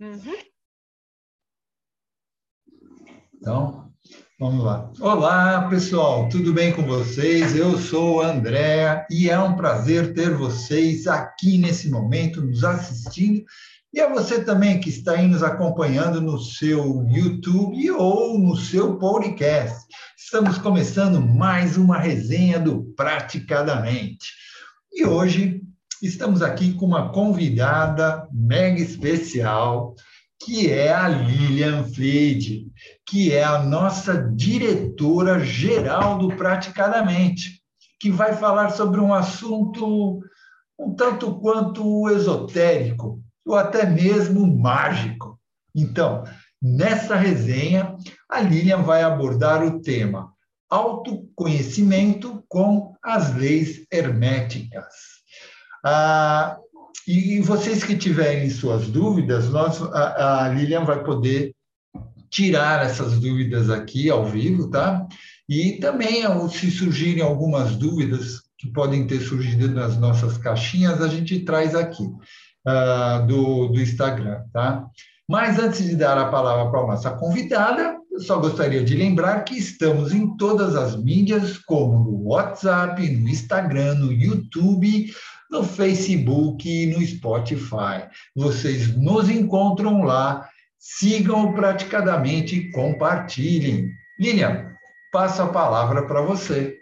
Uhum. Então, vamos lá. Olá, pessoal, tudo bem com vocês? Eu sou o e é um prazer ter vocês aqui nesse momento nos assistindo e a você também que está aí nos acompanhando no seu YouTube ou no seu podcast. Estamos começando mais uma resenha do Praticadamente. E hoje estamos aqui com uma convidada mega especial, que é a Lilian Fleide, que é a nossa diretora geral do Praticadamente, que vai falar sobre um assunto um tanto quanto esotérico, ou até mesmo mágico. Então, nessa resenha, a Lilian vai abordar o tema autoconhecimento com as leis herméticas. Ah, e vocês que tiverem suas dúvidas, nós, a, a Lilian vai poder tirar essas dúvidas aqui ao vivo, tá? E também, se surgirem algumas dúvidas que podem ter surgido nas nossas caixinhas, a gente traz aqui uh, do, do Instagram, tá? Mas antes de dar a palavra para a nossa convidada, eu só gostaria de lembrar que estamos em todas as mídias, como no WhatsApp, no Instagram, no YouTube, no Facebook e no Spotify. Vocês nos encontram lá, sigam praticadamente e compartilhem. Lilian, passo a palavra para você.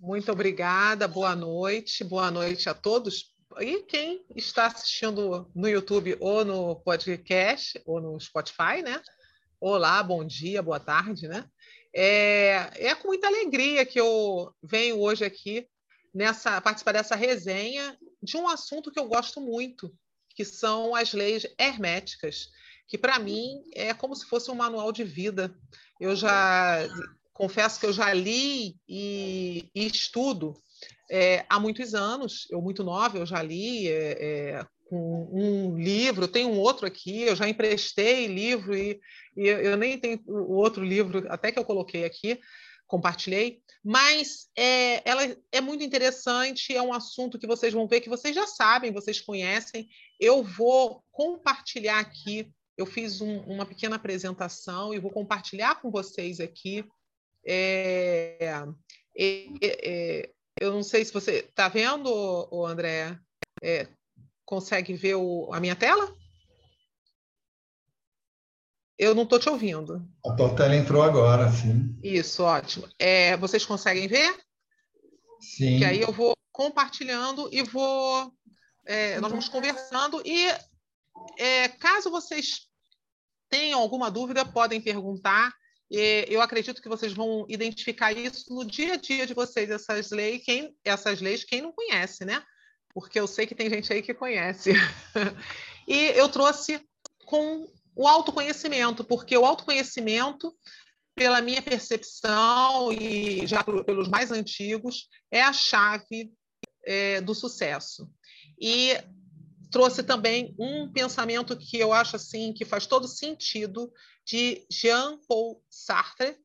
Muito obrigada, boa noite, boa noite a todos e quem está assistindo no YouTube ou no podcast ou no Spotify, né? Olá, bom dia, boa tarde, né? É, é com muita alegria que eu venho hoje aqui nessa participar dessa resenha de um assunto que eu gosto muito, que são as leis herméticas, que para mim é como se fosse um manual de vida. Eu já confesso que eu já li e, e estudo é, há muitos anos, eu muito nova, eu já li é, é, um livro, tem um outro aqui, eu já emprestei livro e, e eu nem tenho o outro livro, até que eu coloquei aqui, compartilhei, mas é, ela é muito interessante, é um assunto que vocês vão ver que vocês já sabem, vocês conhecem. Eu vou compartilhar aqui, eu fiz um, uma pequena apresentação e vou compartilhar com vocês aqui. É, é, é eu não sei se você está vendo, André, é, consegue ver o, a minha tela? Eu não estou te ouvindo. A tua tela entrou agora, sim. Isso, ótimo. É, vocês conseguem ver? Sim. Que aí eu vou compartilhando e vou. É, nós vamos conversando e é, caso vocês tenham alguma dúvida, podem perguntar. E eu acredito que vocês vão identificar isso no dia a dia de vocês, essas leis, quem, essas leis, quem não conhece, né? Porque eu sei que tem gente aí que conhece. e eu trouxe com o autoconhecimento, porque o autoconhecimento, pela minha percepção e já pelos mais antigos, é a chave é, do sucesso. E trouxe também um pensamento que eu acho assim que faz todo sentido de Jean-Paul Sartre.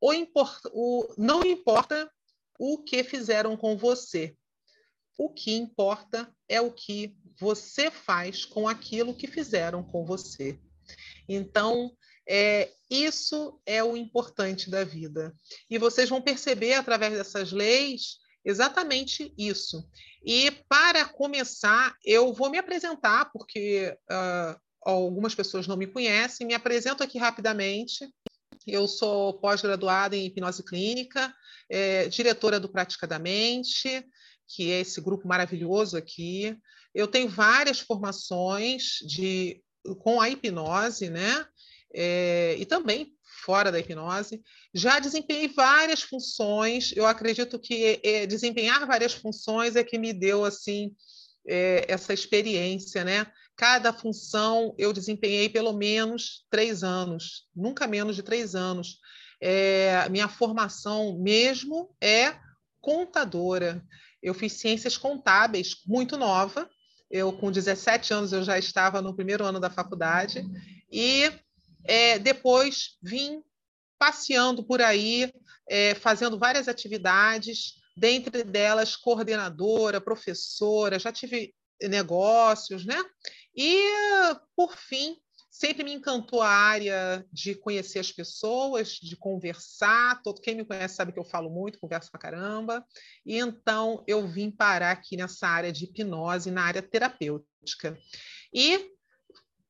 O, import, o não importa o que fizeram com você. O que importa é o que você faz com aquilo que fizeram com você. Então, é, isso é o importante da vida. E vocês vão perceber através dessas leis exatamente isso. E para começar, eu vou me apresentar, porque uh, algumas pessoas não me conhecem, me apresento aqui rapidamente. Eu sou pós-graduada em hipnose clínica, é, diretora do Praticadamente, que é esse grupo maravilhoso aqui. Eu tenho várias formações de, com a hipnose, né? É, e também fora da hipnose. Já desempenhei várias funções. Eu acredito que é, desempenhar várias funções é que me deu assim é, essa experiência, né? Cada função eu desempenhei pelo menos três anos, nunca menos de três anos. É, minha formação mesmo é contadora. Eu fiz ciências contábeis muito nova. Eu, com 17 anos, eu já estava no primeiro ano da faculdade. E é, depois vim passeando por aí, é, fazendo várias atividades, dentre delas coordenadora, professora, já tive negócios, né? E, por fim, sempre me encantou a área de conhecer as pessoas, de conversar. Todo quem me conhece sabe que eu falo muito, converso pra caramba. E então eu vim parar aqui nessa área de hipnose, na área terapêutica. E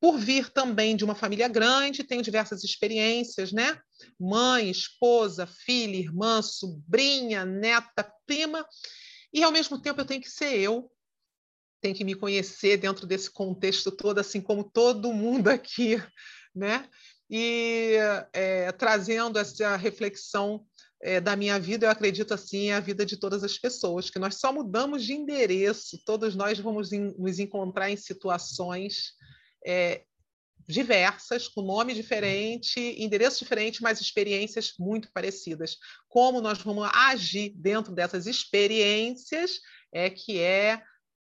por vir também de uma família grande, tenho diversas experiências, né? Mãe, esposa, filha, irmã, sobrinha, neta, prima. E ao mesmo tempo eu tenho que ser eu, tenho que me conhecer dentro desse contexto todo, assim como todo mundo aqui, né? E é, trazendo essa reflexão é, da minha vida, eu acredito assim, é a vida de todas as pessoas, que nós só mudamos de endereço, todos nós vamos in, nos encontrar em situações é, diversas, com nome diferente, endereço diferente, mas experiências muito parecidas. Como nós vamos agir dentro dessas experiências é que é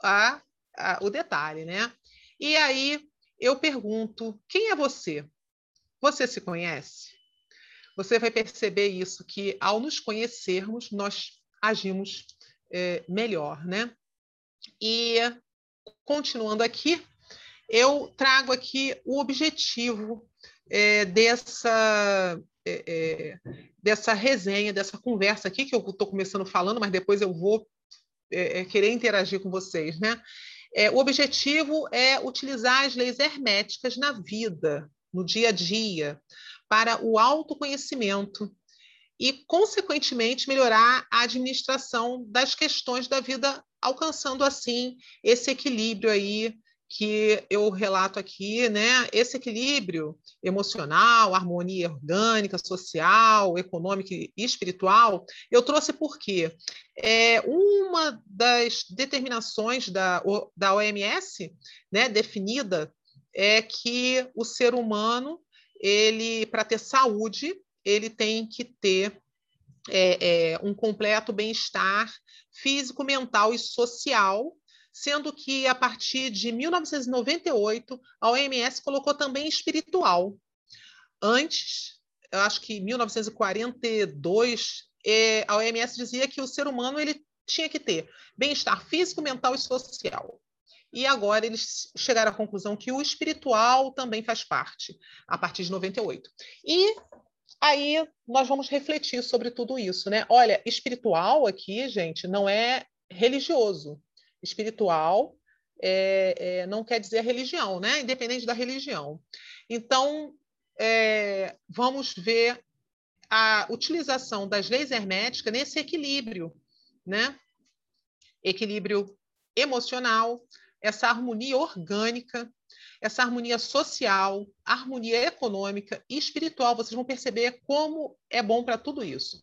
a, a, o detalhe, né? E aí eu pergunto: quem é você? Você se conhece? Você vai perceber isso, que ao nos conhecermos, nós agimos é, melhor, né? E continuando aqui, eu trago aqui o objetivo é, dessa, é, é dessa resenha, dessa conversa aqui, que eu estou começando falando, mas depois eu vou é, é, querer interagir com vocês, né? É, o objetivo é utilizar as leis herméticas na vida, no dia a dia, para o autoconhecimento e, consequentemente, melhorar a administração das questões da vida, alcançando assim esse equilíbrio aí que eu relato aqui, né? Esse equilíbrio emocional, harmonia orgânica, social, econômica e espiritual, eu trouxe porque é, uma das determinações da, da OMS, né, definida, é que o ser humano, ele para ter saúde, ele tem que ter é, é, um completo bem-estar físico, mental e social sendo que a partir de 1998 a OMS colocou também espiritual. Antes, eu acho que em 1942, é, a OMS dizia que o ser humano ele tinha que ter bem-estar físico, mental e social. E agora eles chegaram à conclusão que o espiritual também faz parte, a partir de 98. E aí nós vamos refletir sobre tudo isso, né? Olha, espiritual aqui, gente, não é religioso espiritual é, é, não quer dizer religião, né? independente da religião. Então, é, vamos ver a utilização das leis herméticas nesse equilíbrio, né? equilíbrio emocional, essa harmonia orgânica, essa harmonia social, harmonia econômica e espiritual. Vocês vão perceber como é bom para tudo isso.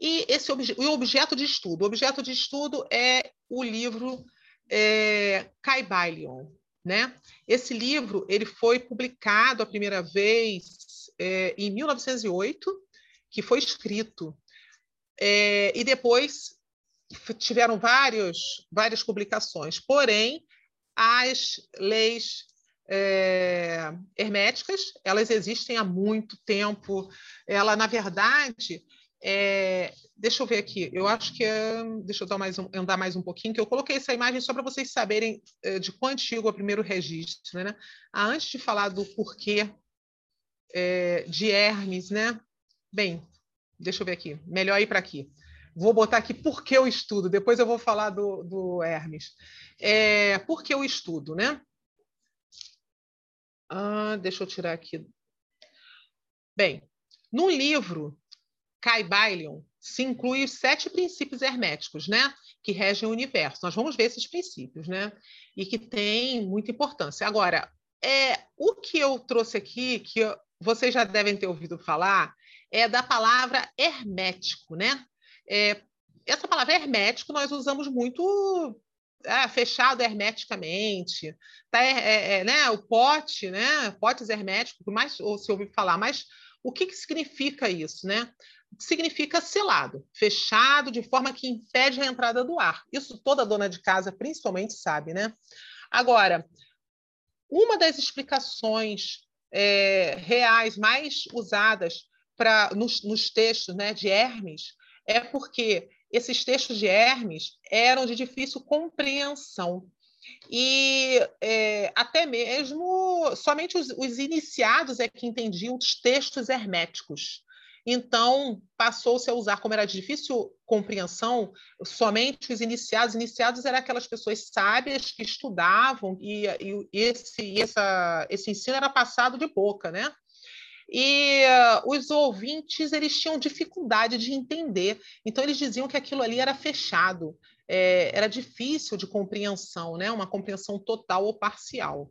E esse obje o objeto de estudo, o objeto de estudo é o livro é, Caibalion, né? Esse livro ele foi publicado a primeira vez é, em 1908, que foi escrito, é, e depois tiveram vários, várias publicações. Porém, as leis é, herméticas elas existem há muito tempo. Ela, na verdade, é, deixa eu ver aqui, eu acho que é, deixa eu dar mais um, andar mais um pouquinho, que eu coloquei essa imagem só para vocês saberem é, de quão antigo é o primeiro registro. Né? Ah, antes de falar do porquê é, de Hermes, né? Bem, deixa eu ver aqui, melhor ir para aqui. Vou botar aqui por que eu estudo, depois eu vou falar do, do Hermes. É, por que eu estudo, né? Ah, deixa eu tirar aqui. Bem, num livro Caibalion se inclui os sete princípios herméticos, né, que regem o universo. Nós vamos ver esses princípios, né, e que têm muita importância. Agora, é o que eu trouxe aqui, que eu, vocês já devem ter ouvido falar, é da palavra hermético, né? É, essa palavra hermético nós usamos muito é, fechado hermeticamente, tá, é, é, é né? O pote, né? Potes herméticos, mais ou se ouviu falar, mas o que, que significa isso, né? Significa selado, fechado de forma que impede a entrada do ar. Isso toda dona de casa principalmente sabe, né? Agora, uma das explicações é, reais mais usadas para nos, nos, textos né, de Hermes é porque esses textos de Hermes eram de difícil compreensão. E é, até mesmo somente os, os iniciados é que entendiam os textos herméticos. Então, passou-se a usar, como era difícil compreensão, somente os iniciados. Iniciados eram aquelas pessoas sábias que estudavam, e, e esse, essa, esse ensino era passado de boca, né? E uh, os ouvintes eles tinham dificuldade de entender, então eles diziam que aquilo ali era fechado, é, era difícil de compreensão, né? Uma compreensão total ou parcial.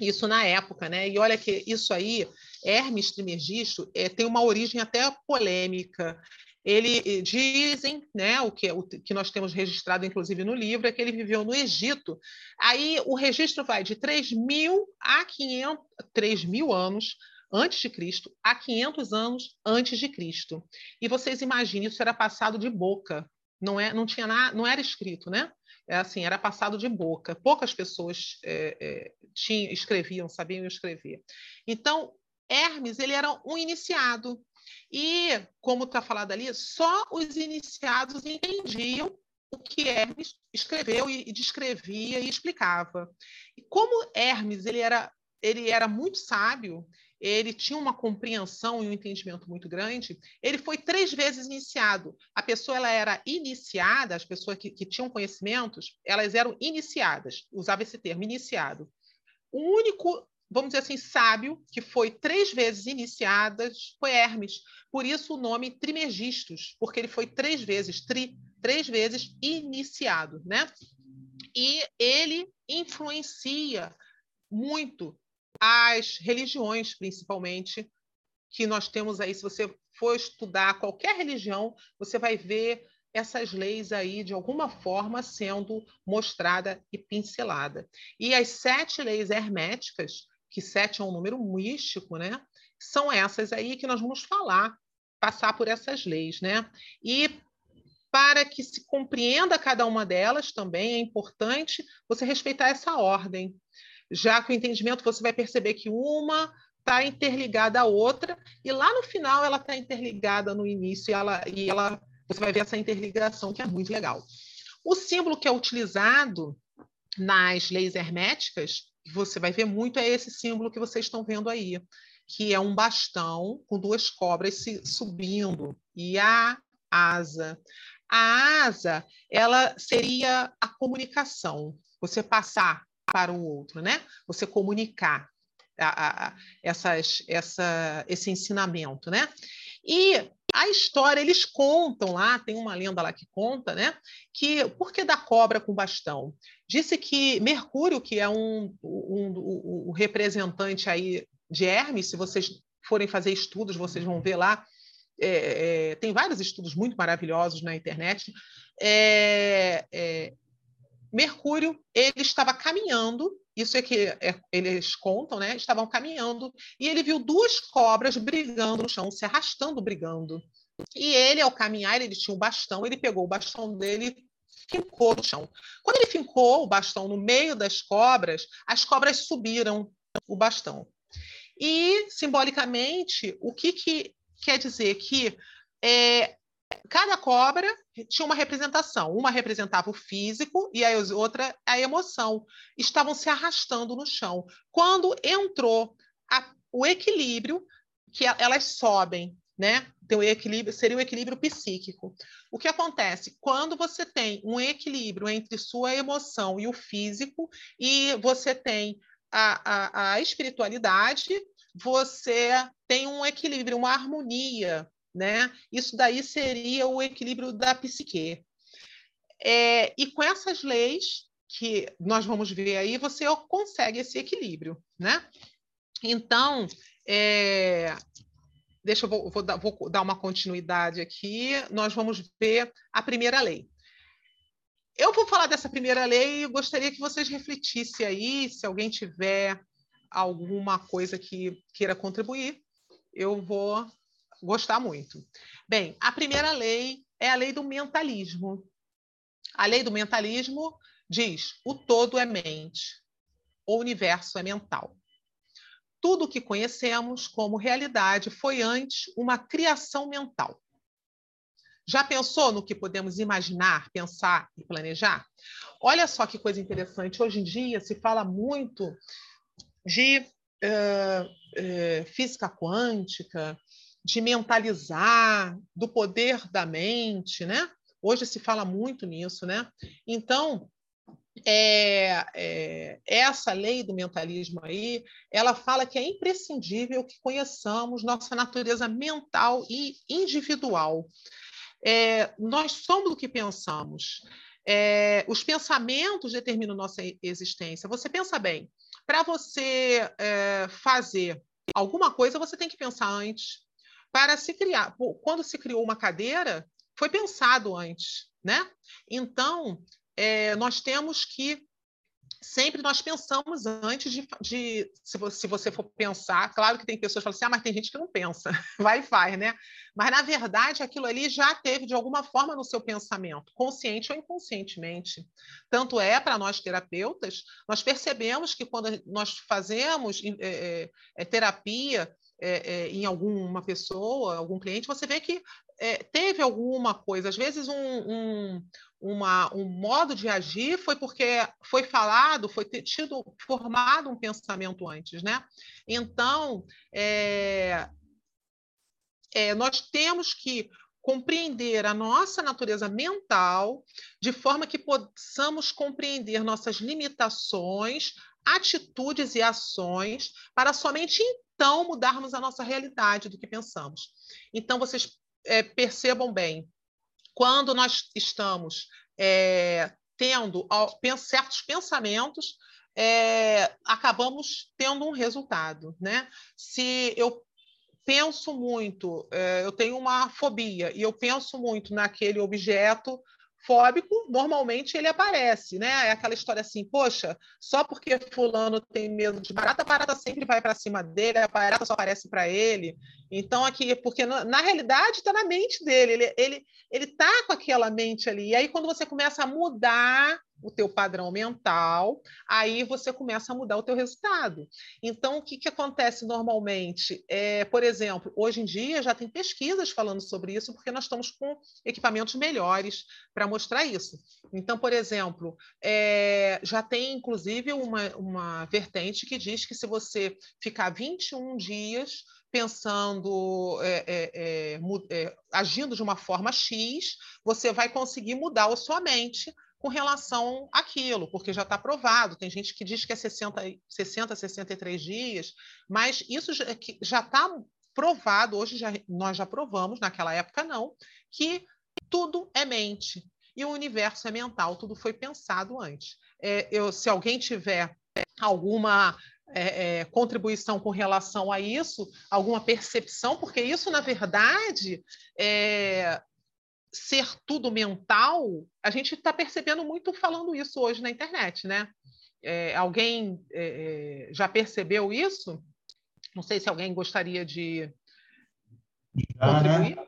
Isso na época, né? E olha que isso aí, Hermes Trismegisto, é, tem uma origem até polêmica. Ele eh, dizem, né, o que, o que nós temos registrado, inclusive, no livro, é que ele viveu no Egito. Aí o registro vai de 3 mil a 500, 3 mil anos antes de Cristo a 500 anos antes de Cristo. E vocês imaginem, isso era passado de boca, não é, não tinha nada, não era escrito, né? É assim, era passado de boca. Poucas pessoas é, é, tinham, escreviam, sabiam escrever. Então, Hermes ele era um iniciado e, como está falado ali, só os iniciados entendiam o que Hermes escreveu e, e descrevia e explicava. E como Hermes ele era ele era muito sábio, ele tinha uma compreensão e um entendimento muito grande, ele foi três vezes iniciado. A pessoa ela era iniciada, as pessoas que, que tinham conhecimentos, elas eram iniciadas, usava esse termo, iniciado. O único, vamos dizer assim, sábio que foi três vezes iniciado foi Hermes. Por isso o nome Trimegistus, porque ele foi três vezes, tri, três vezes iniciado, né? E ele influencia muito as religiões, principalmente, que nós temos aí. Se você for estudar qualquer religião, você vai ver essas leis aí, de alguma forma, sendo mostrada e pincelada. E as sete leis herméticas, que sete é um número místico, né? São essas aí que nós vamos falar, passar por essas leis, né? E para que se compreenda cada uma delas também é importante você respeitar essa ordem já que o entendimento você vai perceber que uma está interligada à outra, e lá no final ela está interligada no início, e ela, e ela você vai ver essa interligação que é muito legal. O símbolo que é utilizado nas leis herméticas, que você vai ver muito, é esse símbolo que vocês estão vendo aí, que é um bastão com duas cobras se, subindo, e a asa. A asa, ela seria a comunicação. Você passar para o outro, né? Você comunicar a, a, essas, essa, esse ensinamento, né? E a história, eles contam lá, tem uma lenda lá que conta, né? Que por que da cobra com bastão? Disse que Mercúrio, que é um, um, um, um representante aí de Hermes, se vocês forem fazer estudos, vocês vão ver lá, é, é, tem vários estudos muito maravilhosos na internet. É, é Mercúrio ele estava caminhando, isso é que é, eles contam, né? Estavam caminhando e ele viu duas cobras brigando no chão, se arrastando, brigando. E ele, ao caminhar, ele tinha um bastão, ele pegou o bastão dele fincou no chão. Quando ele fincou o bastão no meio das cobras, as cobras subiram o bastão. E, simbolicamente, o que, que quer dizer? Que é, cada cobra tinha uma representação. Uma representava o físico e a outra a emoção. Estavam se arrastando no chão. Quando entrou a, o equilíbrio, que elas sobem, né? Tem o equilíbrio, seria o equilíbrio psíquico. O que acontece? Quando você tem um equilíbrio entre sua emoção e o físico, e você tem a, a, a espiritualidade, você tem um equilíbrio, uma harmonia né? Isso daí seria o equilíbrio da psique. É, e com essas leis que nós vamos ver aí, você consegue esse equilíbrio, né? Então, é, deixa eu vou, vou, dar, vou dar uma continuidade aqui. Nós vamos ver a primeira lei. Eu vou falar dessa primeira lei e gostaria que vocês refletissem aí, se alguém tiver alguma coisa que queira contribuir, eu vou gostar muito. Bem, a primeira lei é a lei do mentalismo. A lei do mentalismo diz: o todo é mente, o universo é mental. Tudo o que conhecemos como realidade foi antes uma criação mental. Já pensou no que podemos imaginar, pensar e planejar? Olha só que coisa interessante. Hoje em dia se fala muito de uh, uh, física quântica, de mentalizar, do poder da mente, né? Hoje se fala muito nisso, né? Então, é, é, essa lei do mentalismo aí, ela fala que é imprescindível que conheçamos nossa natureza mental e individual. É, nós somos o que pensamos. É, os pensamentos determinam nossa existência. Você pensa bem, para você é, fazer alguma coisa, você tem que pensar antes. Para se criar, quando se criou uma cadeira, foi pensado antes, né? Então, é, nós temos que sempre nós pensamos antes de, de se, você, se, você, for pensar, claro que tem pessoas que falam assim, ah, mas tem gente que não pensa, vai e faz, né? Mas na verdade aquilo ali já teve de alguma forma no seu pensamento, consciente ou inconscientemente. Tanto é para nós terapeutas, nós percebemos que quando nós fazemos é, é, é terapia é, é, em alguma pessoa, algum cliente, você vê que é, teve alguma coisa, às vezes um, um, uma, um modo de agir foi porque foi falado, foi ter tido formado um pensamento antes, né? Então, é, é, nós temos que compreender a nossa natureza mental de forma que possamos compreender nossas limitações, atitudes e ações para somente então mudarmos a nossa realidade do que pensamos. Então, vocês é, percebam bem, quando nós estamos é, tendo certos pensamentos, é, acabamos tendo um resultado. Né? Se eu penso muito, é, eu tenho uma fobia e eu penso muito naquele objeto fóbico, normalmente ele aparece, né? É aquela história assim, poxa, só porque fulano tem medo de barata, a barata sempre vai para cima dele, a barata só aparece para ele. Então aqui, porque na, na realidade está na mente dele, ele ele ele tá com aquela mente ali. E aí quando você começa a mudar o teu padrão mental, aí você começa a mudar o teu resultado. Então, o que, que acontece normalmente? É, por exemplo, hoje em dia já tem pesquisas falando sobre isso, porque nós estamos com equipamentos melhores para mostrar isso. Então, por exemplo, é, já tem inclusive uma, uma vertente que diz que se você ficar 21 dias pensando, é, é, é, é, agindo de uma forma X, você vai conseguir mudar a sua mente com relação àquilo, porque já está provado. Tem gente que diz que é 60, 60 63 dias, mas isso já está provado, hoje já, nós já provamos, naquela época não, que tudo é mente e o universo é mental, tudo foi pensado antes. É, eu, se alguém tiver alguma é, é, contribuição com relação a isso, alguma percepção, porque isso, na verdade, é, ser tudo mental, a gente está percebendo muito falando isso hoje na internet, né? É, alguém é, é já percebeu isso? Não sei se alguém gostaria de né? contribuir. Né?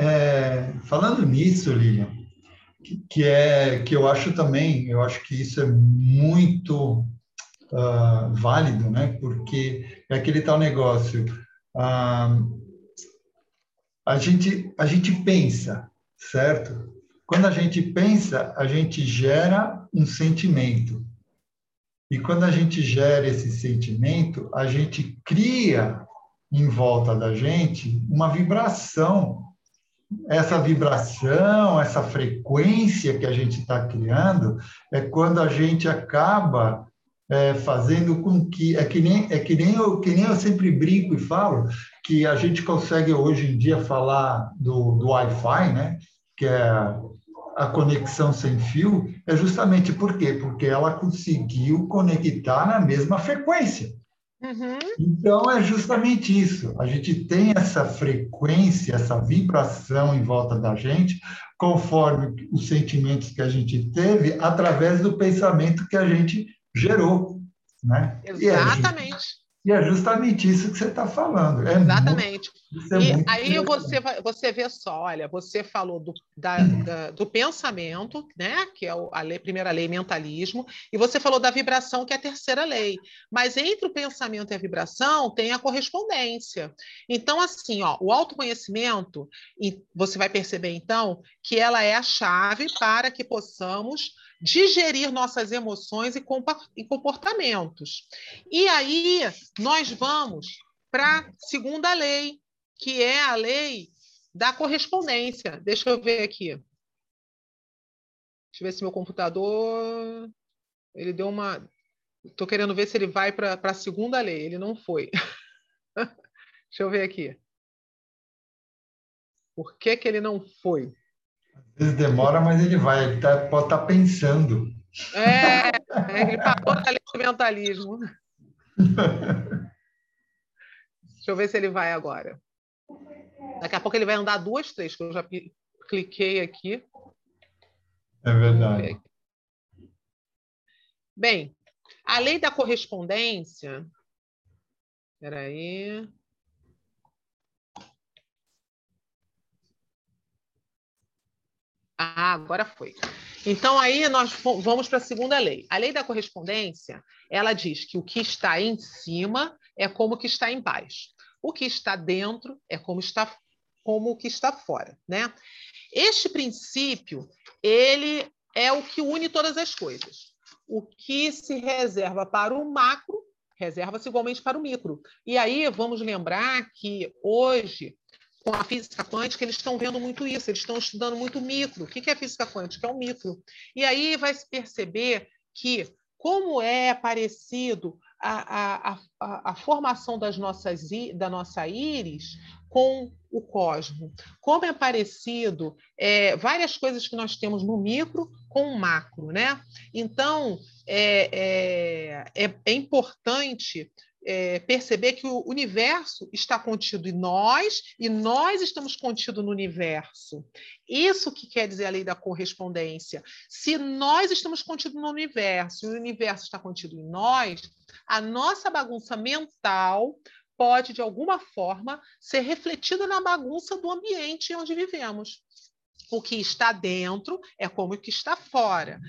É, falando nisso, Lilian, que, que, é que eu acho também, eu acho que isso é muito uh, válido, né? Porque é aquele tal negócio. Uh, a gente, a gente pensa, certo? Quando a gente pensa, a gente gera um sentimento. E quando a gente gera esse sentimento, a gente cria em volta da gente uma vibração. Essa vibração, essa frequência que a gente está criando, é quando a gente acaba é, fazendo com que é que nem é que nem eu que nem eu sempre brinco e falo que a gente consegue hoje em dia falar do, do Wi-Fi, né? Que é a conexão sem fio, é justamente por quê? Porque ela conseguiu conectar na mesma frequência. Uhum. Então é justamente isso. A gente tem essa frequência, essa vibração em volta da gente, conforme os sentimentos que a gente teve, através do pensamento que a gente gerou. Né? Exatamente. E é justamente isso que você está falando. É Exatamente. Muito, é e aí você, você vê só, olha, você falou do, da, da, do pensamento, né? Que é a lei, primeira lei, mentalismo, e você falou da vibração, que é a terceira lei. Mas entre o pensamento e a vibração tem a correspondência. Então, assim, ó, o autoconhecimento, e você vai perceber então que ela é a chave para que possamos digerir nossas emoções e comportamentos. E aí nós vamos para a segunda lei, que é a lei da correspondência. Deixa eu ver aqui. Deixa eu ver se meu computador. Ele deu uma. Estou querendo ver se ele vai para a segunda lei. Ele não foi. Deixa eu ver aqui. Por que, que ele não foi? Às vezes demora, mas ele vai, ele tá, pode estar tá pensando. É, é, ele parou na lei do mentalismo. Deixa eu ver se ele vai agora. Daqui a pouco ele vai andar duas, três, que eu já cliquei aqui. É verdade. Bem, a lei da correspondência. Espera aí. Ah, agora foi. Então, aí nós vamos para a segunda lei. A lei da correspondência, ela diz que o que está em cima é como o que está embaixo. O que está dentro é como está como o que está fora, né? Este princípio, ele é o que une todas as coisas. O que se reserva para o macro, reserva-se igualmente para o micro. E aí vamos lembrar que hoje com a física quântica, eles estão vendo muito isso, eles estão estudando muito micro. O que é física quântica? É o micro. E aí vai se perceber que, como é parecido a, a, a, a formação das nossas, da nossa íris com o cosmo, como é parecido é, várias coisas que nós temos no micro com o macro. Né? Então, é, é, é, é importante é, perceber que o universo está contido em nós e nós estamos contidos no universo. Isso que quer dizer a lei da correspondência. Se nós estamos contidos no universo e o universo está contido em nós, a nossa bagunça mental pode, de alguma forma, ser refletida na bagunça do ambiente onde vivemos. O que está dentro é como o que está fora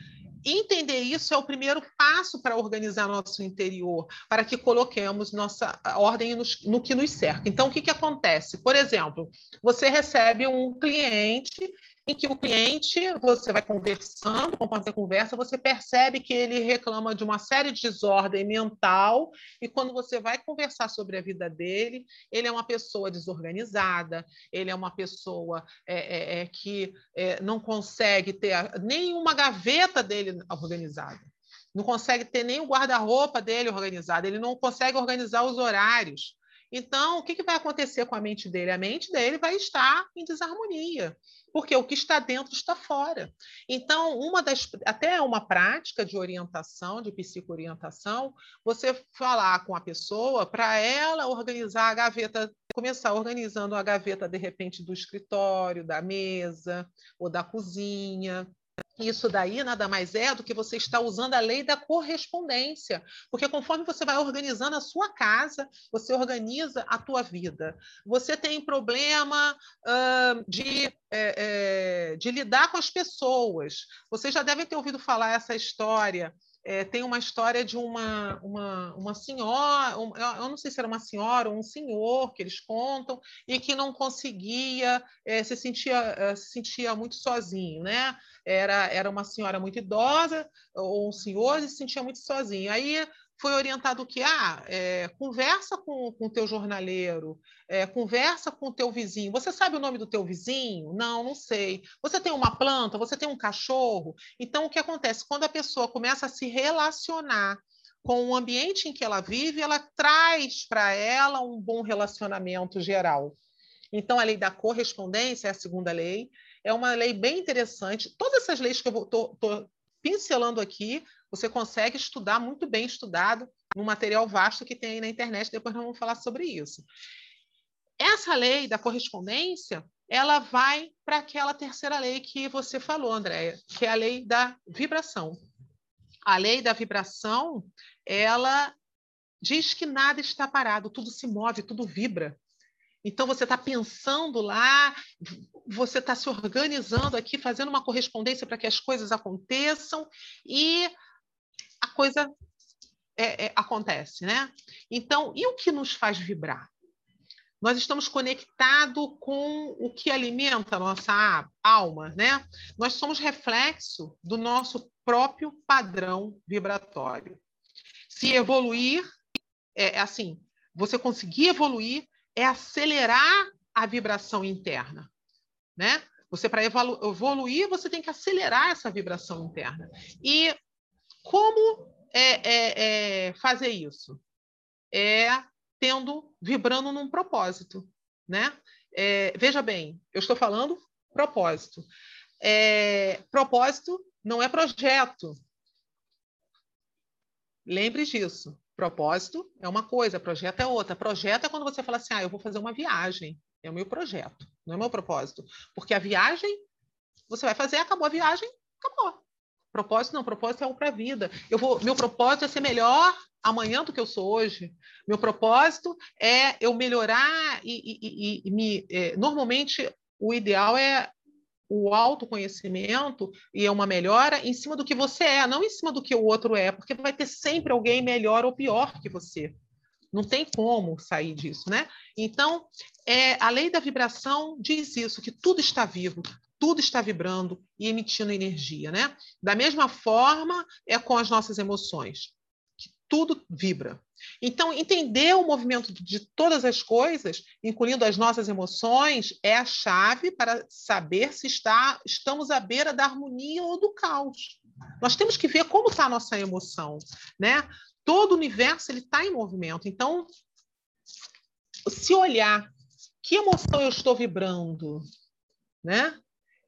entender isso é o primeiro passo para organizar nosso interior, para que coloquemos nossa ordem no, que nos cerca. Então, o que, que acontece? Por exemplo, você recebe um cliente em que o cliente, você vai conversando, conforme você conversa, você percebe que ele reclama de uma série de desordem mental, e quando você vai conversar sobre a vida dele, ele é uma pessoa desorganizada, ele é uma pessoa é, é, é que é, não consegue ter a, nenhuma gaveta dele organizada. Não consegue ter nem o guarda-roupa dele organizado, ele não consegue organizar os horários. Então, o que, que vai acontecer com a mente dele? A mente dele vai estar em desarmonia porque o que está dentro está fora. Então, uma das até uma prática de orientação, de psicoorientação, você falar com a pessoa para ela organizar a gaveta, começar organizando a gaveta de repente do escritório, da mesa ou da cozinha, isso daí nada mais é do que você está usando a lei da correspondência, porque conforme você vai organizando a sua casa, você organiza a tua vida. Você tem problema uh, de, é, é, de lidar com as pessoas. Vocês já devem ter ouvido falar essa história é, tem uma história de uma, uma, uma senhora, um, eu não sei se era uma senhora ou um senhor que eles contam, e que não conseguia, é, se, sentia, é, se sentia muito sozinho, né? Era, era uma senhora muito idosa, ou um senhor, e se sentia muito sozinho. Aí foi orientado que ah, é, conversa com o teu jornaleiro, é, conversa com o teu vizinho. Você sabe o nome do teu vizinho? Não, não sei. Você tem uma planta? Você tem um cachorro? Então, o que acontece? Quando a pessoa começa a se relacionar com o ambiente em que ela vive, ela traz para ela um bom relacionamento geral. Então, a lei da correspondência é a segunda lei, é uma lei bem interessante. Todas essas leis que eu estou pincelando aqui, você consegue estudar muito bem estudado no material vasto que tem aí na internet. Depois nós vamos falar sobre isso. Essa lei da correspondência, ela vai para aquela terceira lei que você falou, Andréia, que é a lei da vibração. A lei da vibração, ela diz que nada está parado, tudo se move, tudo vibra. Então, você está pensando lá, você está se organizando aqui, fazendo uma correspondência para que as coisas aconteçam e coisa é, é, acontece, né? Então, e o que nos faz vibrar? Nós estamos conectados com o que alimenta a nossa alma, né? Nós somos reflexo do nosso próprio padrão vibratório. Se evoluir, é, é assim, você conseguir evoluir é acelerar a vibração interna, né? Você para evoluir, você tem que acelerar essa vibração interna. E como é, é, é fazer isso? É tendo, vibrando num propósito, né? É, veja bem, eu estou falando propósito. É, propósito não é projeto. Lembre disso. Propósito é uma coisa, projeto é outra. Projeto é quando você fala assim, ah, eu vou fazer uma viagem. É o meu projeto, não é o meu propósito. Porque a viagem, você vai fazer, acabou a viagem, acabou. Propósito não, propósito é um para a vida. Eu vou, meu propósito é ser melhor amanhã do que eu sou hoje. Meu propósito é eu melhorar e, e, e, e me. É, normalmente, o ideal é o autoconhecimento e é uma melhora em cima do que você é, não em cima do que o outro é, porque vai ter sempre alguém melhor ou pior que você. Não tem como sair disso, né? Então, é, a lei da vibração diz isso, que tudo está vivo, tudo está vibrando e emitindo energia, né? Da mesma forma é com as nossas emoções, que tudo vibra. Então, entender o movimento de todas as coisas, incluindo as nossas emoções, é a chave para saber se está, estamos à beira da harmonia ou do caos. Nós temos que ver como está a nossa emoção, né? Todo o universo ele está em movimento. Então, se olhar que emoção eu estou vibrando, né?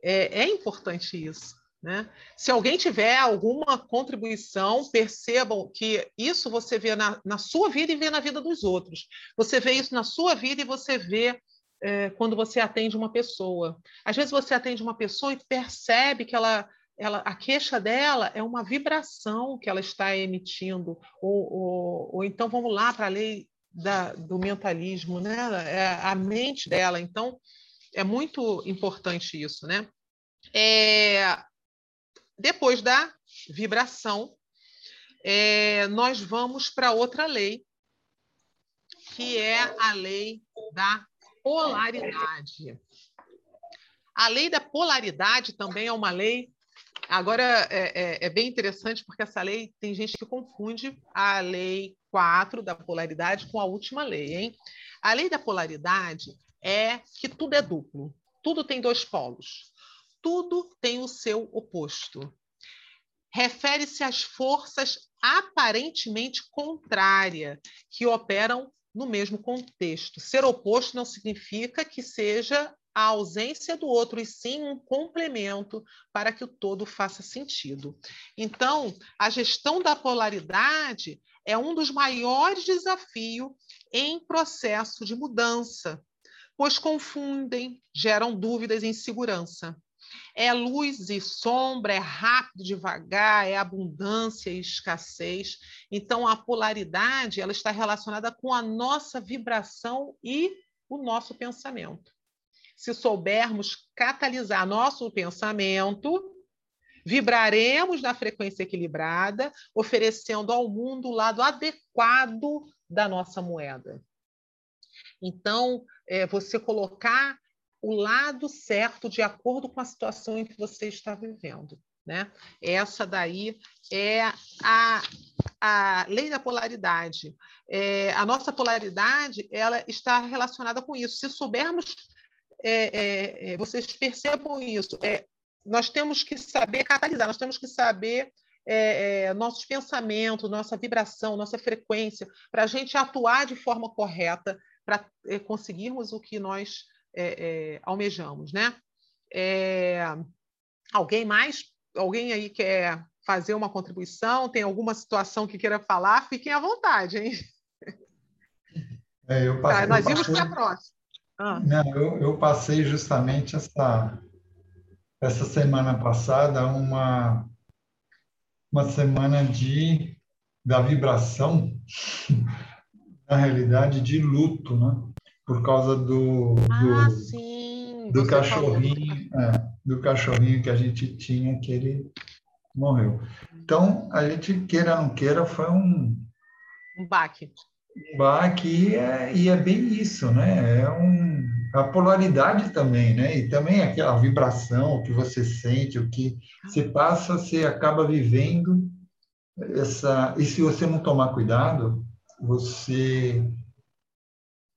É, é importante isso. Né? Se alguém tiver alguma contribuição, percebam que isso você vê na, na, sua vida e vê na vida dos outros. Você vê isso na sua vida e você vê é, quando você atende uma pessoa. Às vezes você atende uma pessoa e percebe que ela, ela, a queixa dela é uma vibração que ela está emitindo. Ou, ou, ou então vamos lá para a lei da, do mentalismo, né? É a mente dela. Então é muito importante isso, né? É, depois da vibração, é, nós vamos para outra lei, que é a lei da polaridade. A lei da polaridade também é uma lei. Agora é, é, é, bem interessante porque essa lei tem gente que confunde a lei 4 da polaridade com a última lei, hein? A lei da polaridade é que tudo é duplo, tudo tem dois polos tudo tem o seu oposto. Refere-se às forças aparentemente contrárias que operam no mesmo contexto. Ser oposto não significa que seja a ausência do outro, e sim um complemento para que o todo faça sentido. Então, a gestão da polaridade é um dos maiores desafios em processo de mudança, pois confundem, geram dúvidas e insegurança. É luz e sombra, é rápido, devagar, é abundância e escassez. Então, a polaridade ela está relacionada com a nossa vibração e o nosso pensamento. Se soubermos catalisar nosso pensamento, vibraremos na frequência equilibrada, oferecendo ao mundo o lado adequado da nossa moeda. Então, é, você colocar o lado certo de acordo com a situação em que você está vivendo. Né? Essa daí é a, a lei da polaridade. É, a nossa polaridade ela está relacionada com isso. Se soubermos, é, é, é vocês percebam isso, é, nós temos que saber catalisar, nós temos que saber é, nossos pensamentos, nossa vibração, nossa frequência, para a gente atuar de forma correta, para conseguirmos o que nós almejamos, né? Alguém mais? Alguém aí quer fazer uma contribuição? Tem alguma situação que queira falar? Fiquem à vontade, hein? É, eu passei, tá, nós vimos para a próxima. Ah. Não, eu, eu, passei justamente essa, essa semana passada uma, uma semana de da vibração, na realidade, de luto, né? Por causa do, ah, do, sim, do cachorrinho, é, do cachorrinho que a gente tinha, que ele morreu. Então, a gente, queira ou não queira, foi um... Um baque. Um baque, e é, e é bem isso, né? É um, a polaridade também, né? E também aquela vibração, o que você sente, o que você passa, você acaba vivendo essa... E se você não tomar cuidado, você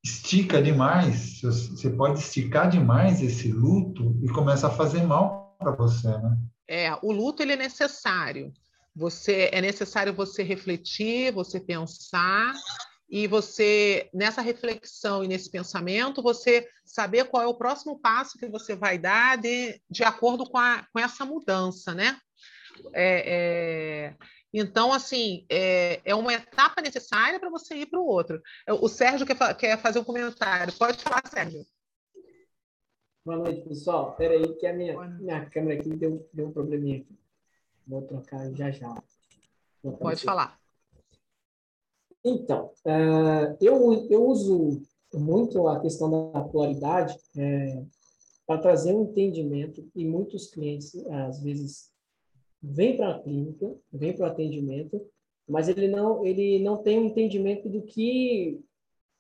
estica demais, você pode esticar demais esse luto e começa a fazer mal para você, né? É, o luto ele é necessário. Você é necessário você refletir, você pensar e você nessa reflexão e nesse pensamento você saber qual é o próximo passo que você vai dar de, de acordo com, a, com essa mudança, né? É, é, então, assim, é, é uma etapa necessária para você ir para o outro. O Sérgio quer, quer fazer um comentário. Pode falar, Sérgio. Boa noite, pessoal. Espera aí que a minha, minha câmera aqui deu, deu um probleminha aqui. Vou trocar já já. Pode falar. Então, uh, eu, eu uso muito a questão da polaridade é, para trazer um entendimento e muitos clientes, às vezes, vem para a clínica, vem para o atendimento, mas ele não, ele não tem um entendimento do que,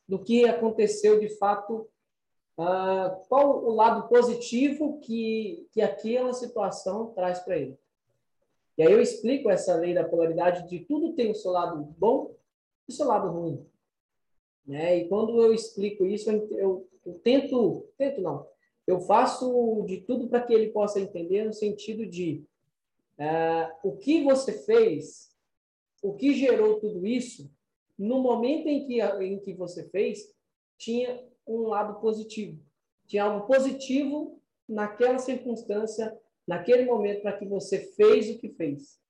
do que aconteceu de fato, uh, qual o lado positivo que, que aquela situação traz para ele. E aí eu explico essa lei da polaridade de tudo tem o seu lado bom e o seu lado ruim. Né? E quando eu explico isso, eu, eu, eu tento, tento não, eu faço de tudo para que ele possa entender no sentido de é, o que você fez, o que gerou tudo isso, no momento em que, em que você fez, tinha um lado positivo. Tinha algo positivo naquela circunstância, naquele momento para que você fez o que fez.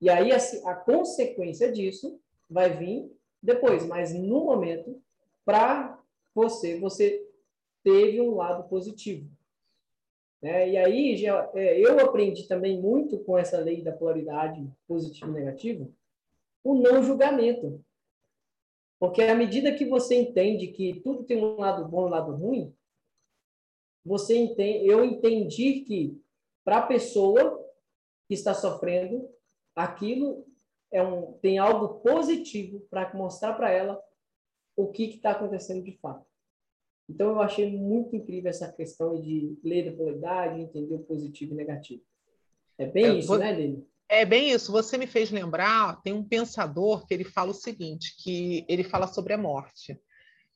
E aí a, a consequência disso vai vir depois, mas no momento, para você, você teve um lado positivo. Né? E aí já, é, eu aprendi também muito com essa lei da polaridade positivo e negativo, o não julgamento. Porque à medida que você entende que tudo tem um lado bom e um lado ruim, você entende, eu entendi que para a pessoa que está sofrendo, aquilo é um, tem algo positivo para mostrar para ela o que está acontecendo de fato. Então, eu achei muito incrível essa questão de ler a polaridade, entender o positivo e negativo. É bem é, isso, vou... né, Lili? É bem isso. Você me fez lembrar, tem um pensador que ele fala o seguinte, que ele fala sobre a morte.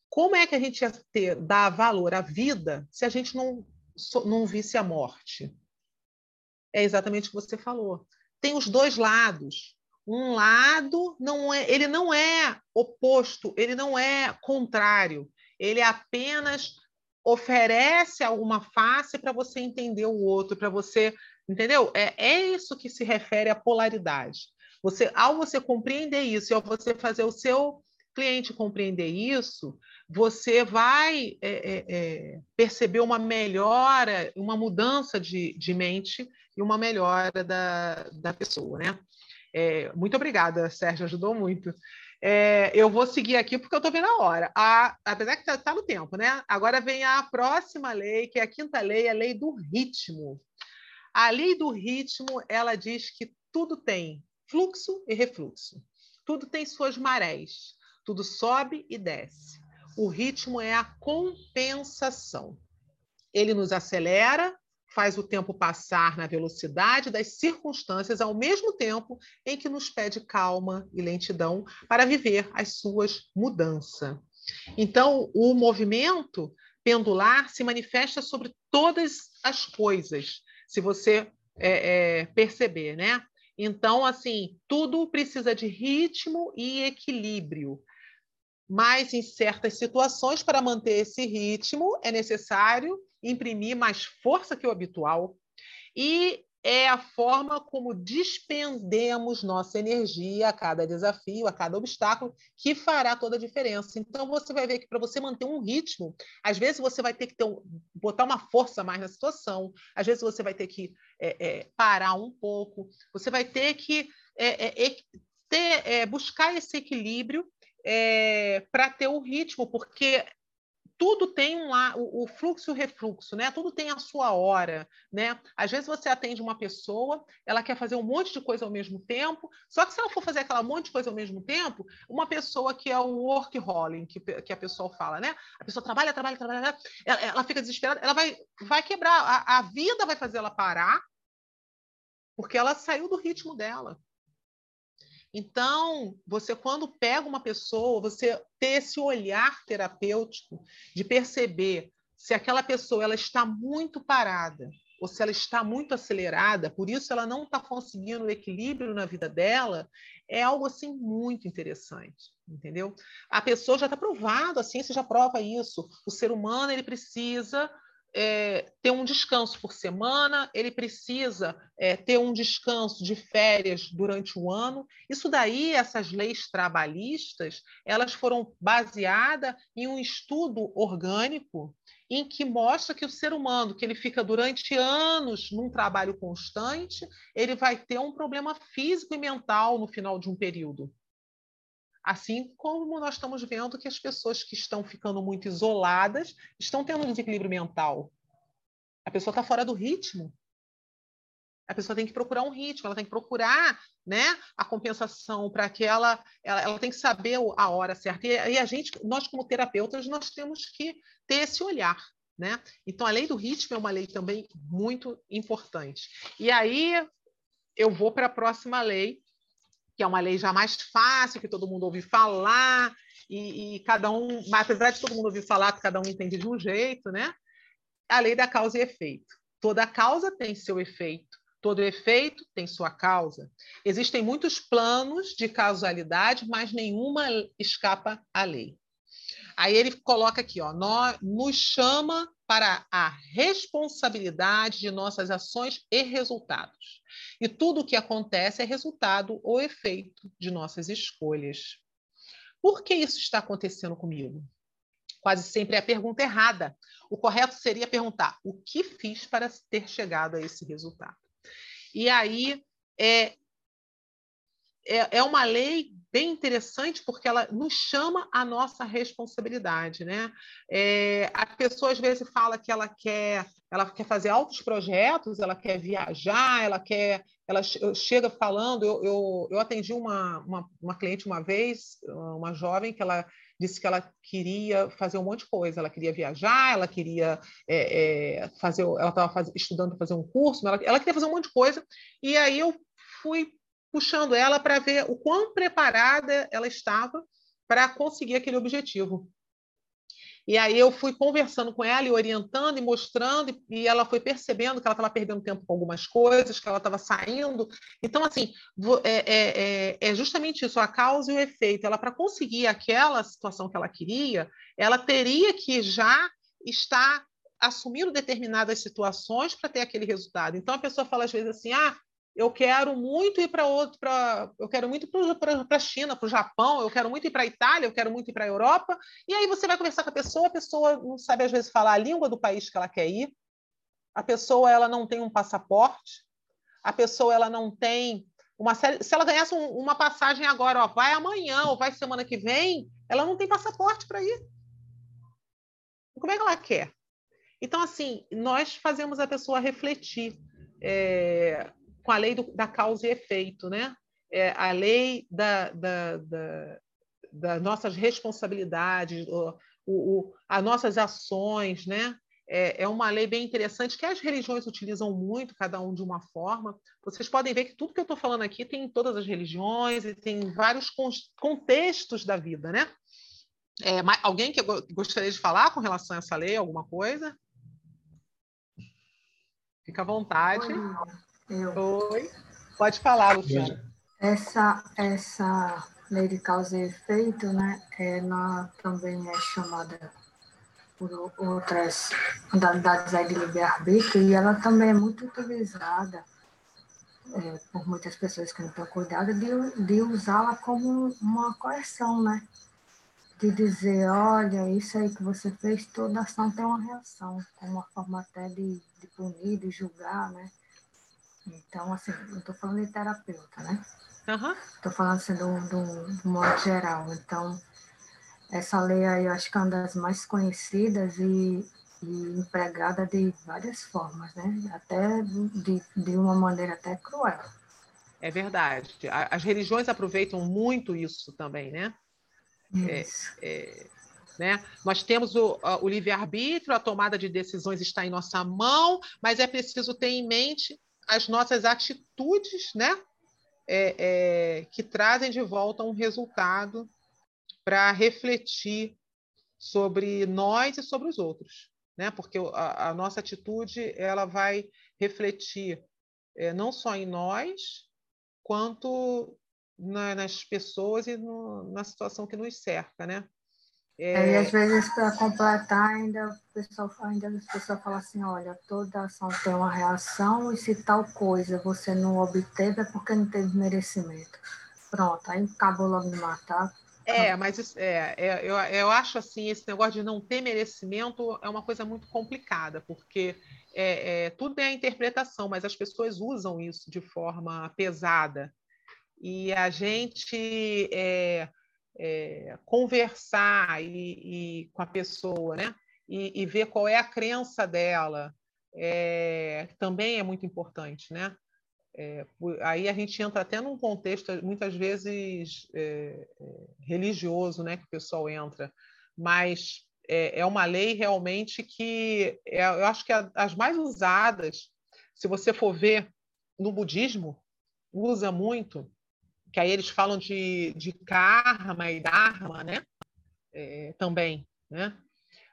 Como é que a gente ia ter, dar valor à vida se a gente não, não visse a morte? É exatamente o que você falou. Tem os dois lados. Um lado não é, ele não é oposto, ele não é contrário ele apenas oferece alguma face para você entender o outro, para você, entendeu? É, é isso que se refere à polaridade. Você, ao você compreender isso, e ao você fazer o seu cliente compreender isso, você vai é, é, é, perceber uma melhora, uma mudança de, de mente e uma melhora da, da pessoa, né? É, muito obrigada, Sérgio, ajudou muito. É, eu vou seguir aqui porque eu estou vendo a hora. A, apesar que está tá no tempo, né? Agora vem a próxima lei, que é a quinta lei, a lei do ritmo. A lei do ritmo, ela diz que tudo tem fluxo e refluxo. Tudo tem suas marés. Tudo sobe e desce. O ritmo é a compensação. Ele nos acelera faz o tempo passar na velocidade das circunstâncias ao mesmo tempo em que nos pede calma e lentidão para viver as suas mudanças. Então, o movimento pendular se manifesta sobre todas as coisas, se você é, é, perceber, né? Então, assim, tudo precisa de ritmo e equilíbrio. Mas em certas situações, para manter esse ritmo, é necessário imprimir mais força que o habitual e é a forma como despendemos nossa energia a cada desafio, a cada obstáculo, que fará toda a diferença. Então, você vai ver que para você manter um ritmo, às vezes você vai ter que um, botar uma força mais na situação, às vezes você vai ter que é, é, parar um pouco, você vai ter que é, é, ter, é, buscar esse equilíbrio é, para ter o ritmo, porque tudo tem um lá, o, o, fluxo e o refluxo, né? Tudo tem a sua hora, né? Às vezes você atende uma pessoa, ela quer fazer um monte de coisa ao mesmo tempo, só que se ela for fazer aquela monte de coisa ao mesmo tempo, uma pessoa que é o workaholic, que, que a pessoa fala, né? A pessoa trabalha, trabalha, trabalha, ela, ela fica desesperada, ela vai, vai quebrar, a, a vida vai fazer ela parar, porque ela saiu do ritmo dela. Então, você quando pega uma pessoa, você ter esse olhar terapêutico de perceber se aquela pessoa ela está muito parada ou se ela está muito acelerada, por isso ela não está conseguindo o equilíbrio na vida dela, é algo assim muito interessante, entendeu? A pessoa já está provado, a ciência já prova isso. O ser humano ele precisa é, ter um descanso por semana, ele precisa é, ter um descanso de férias durante o ano. Isso daí, essas leis trabalhistas, elas foram baseadas em um estudo orgânico em que mostra que o ser humano, que ele fica durante anos num trabalho constante, ele vai ter um problema físico e mental no final de um período. Assim como nós estamos vendo que as pessoas que estão ficando muito isoladas estão tendo um desequilíbrio mental. A pessoa está fora do ritmo. A pessoa tem que procurar um ritmo, ela tem que procurar né, a compensação para que ela, ela, ela, tem que saber a hora certa. E, e a gente, nós como terapeutas, nós temos que ter esse olhar. Né? Então, a lei do ritmo é uma lei também muito importante. E aí eu vou para a próxima lei, que é uma lei já mais fácil, que todo mundo ouve falar, e, e cada um, mas apesar de todo mundo ouvir falar, cada um entende de um jeito, né? A lei da causa e efeito. Toda causa tem seu efeito, todo efeito tem sua causa. Existem muitos planos de causalidade, mas nenhuma escapa à lei. Aí ele coloca aqui, ó, nós, nos chama para a responsabilidade de nossas ações e resultados. E tudo o que acontece é resultado ou efeito de nossas escolhas. Por que isso está acontecendo comigo? Quase sempre é a pergunta errada. O correto seria perguntar: o que fiz para ter chegado a esse resultado? E aí é, é, é uma lei bem interessante porque ela nos chama a nossa responsabilidade, né? É, a pessoa às vezes fala que ela quer, ela quer fazer altos projetos, ela quer viajar, ela quer, ela chega falando. Eu, eu, eu atendi uma, uma, uma cliente uma vez, uma jovem que ela disse que ela queria fazer um monte de coisa. Ela queria viajar, ela queria é, é, fazer, ela estava estudando para fazer um curso, ela, ela queria fazer um monte de coisa. E aí eu fui puxando ela para ver o quão preparada ela estava para conseguir aquele objetivo. E aí eu fui conversando com ela e orientando e mostrando, e ela foi percebendo que ela estava perdendo tempo com algumas coisas, que ela estava saindo. Então, assim, é, é, é, é, justamente isso, a causa e o efeito. Ela, para conseguir aquela situação que ela queria, ela teria que já estar assumindo determinadas situações para ter aquele resultado. Então, a pessoa fala às vezes assim, ah, eu quero muito ir para outro, pra, eu quero muito para a China, para o Japão, eu quero muito ir para a Itália, eu quero muito ir para a Europa. E aí você vai conversar com a pessoa, a pessoa não sabe às vezes falar a língua do país que ela quer ir. A pessoa ela não tem um passaporte. A pessoa ela não tem uma série. Se ela ganhasse um, uma passagem agora, ó, vai amanhã ou vai semana que vem, ela não tem passaporte para ir. Como é que ela quer? Então, assim, nós fazemos a pessoa refletir. É, com a lei do, da causa e efeito, né? É, a lei da, da, da, das nossas responsabilidades, o, o, as nossas ações, né? É, é, uma lei bem interessante que as religiões utilizam muito, cada um de uma forma. Vocês podem ver que tudo que eu estou falando aqui tem em todas as religiões e tem vários contextos da vida, né? É, alguém que gostaria de falar com relação a essa lei, alguma coisa? Fica à vontade. Eu. Oi. Pode falar, Luciana. Essa, essa lei de causa e efeito, né, ela também é chamada por outras modalidades de livre-arbítrio e ela também é muito utilizada é, por muitas pessoas que não têm cuidado de, de usá-la como uma correção, né? De dizer, olha, isso aí que você fez, toda ação tem uma reação, como uma forma até de, de punir, de julgar, né? Então, assim, eu estou falando de terapeuta, né? Estou uhum. falando assim do, do, do, modo geral. Então, essa lei aí eu acho que é uma das mais conhecidas e, e empregada de várias formas, né? Até de, de uma maneira até cruel. É verdade. As religiões aproveitam muito isso também, né? É, é, né? Nós temos o, o livre-arbítrio, a tomada de decisões está em nossa mão, mas é preciso ter em mente as nossas atitudes, né? É, é, que trazem de volta um resultado para refletir sobre nós e sobre os outros, né? Porque a, a nossa atitude ela vai refletir é, não só em nós, quanto na, nas pessoas e no, na situação que nos cerca, né? É... E às vezes, para completar, ainda o pessoal, ainda as pessoas falam assim, olha, toda ação tem uma reação e se tal coisa você não obteve é porque não teve merecimento. Pronto, aí acabou logo de matar. É, mas é, é, eu, eu acho assim, esse negócio de não ter merecimento é uma coisa muito complicada, porque é, é, tudo é a interpretação, mas as pessoas usam isso de forma pesada. E a gente é, conversar e, e, com a pessoa, né? E, e, ver qual é a crença dela, é, também é muito importante, né? É, aí a gente entra até num contexto muitas vezes é, é, religioso, né? Que o pessoal entra, mas é, é uma lei realmente que eu acho que as mais usadas, se você for ver no budismo, usa muito, que aí eles falam de, de karma e dharma, né? É, também, né?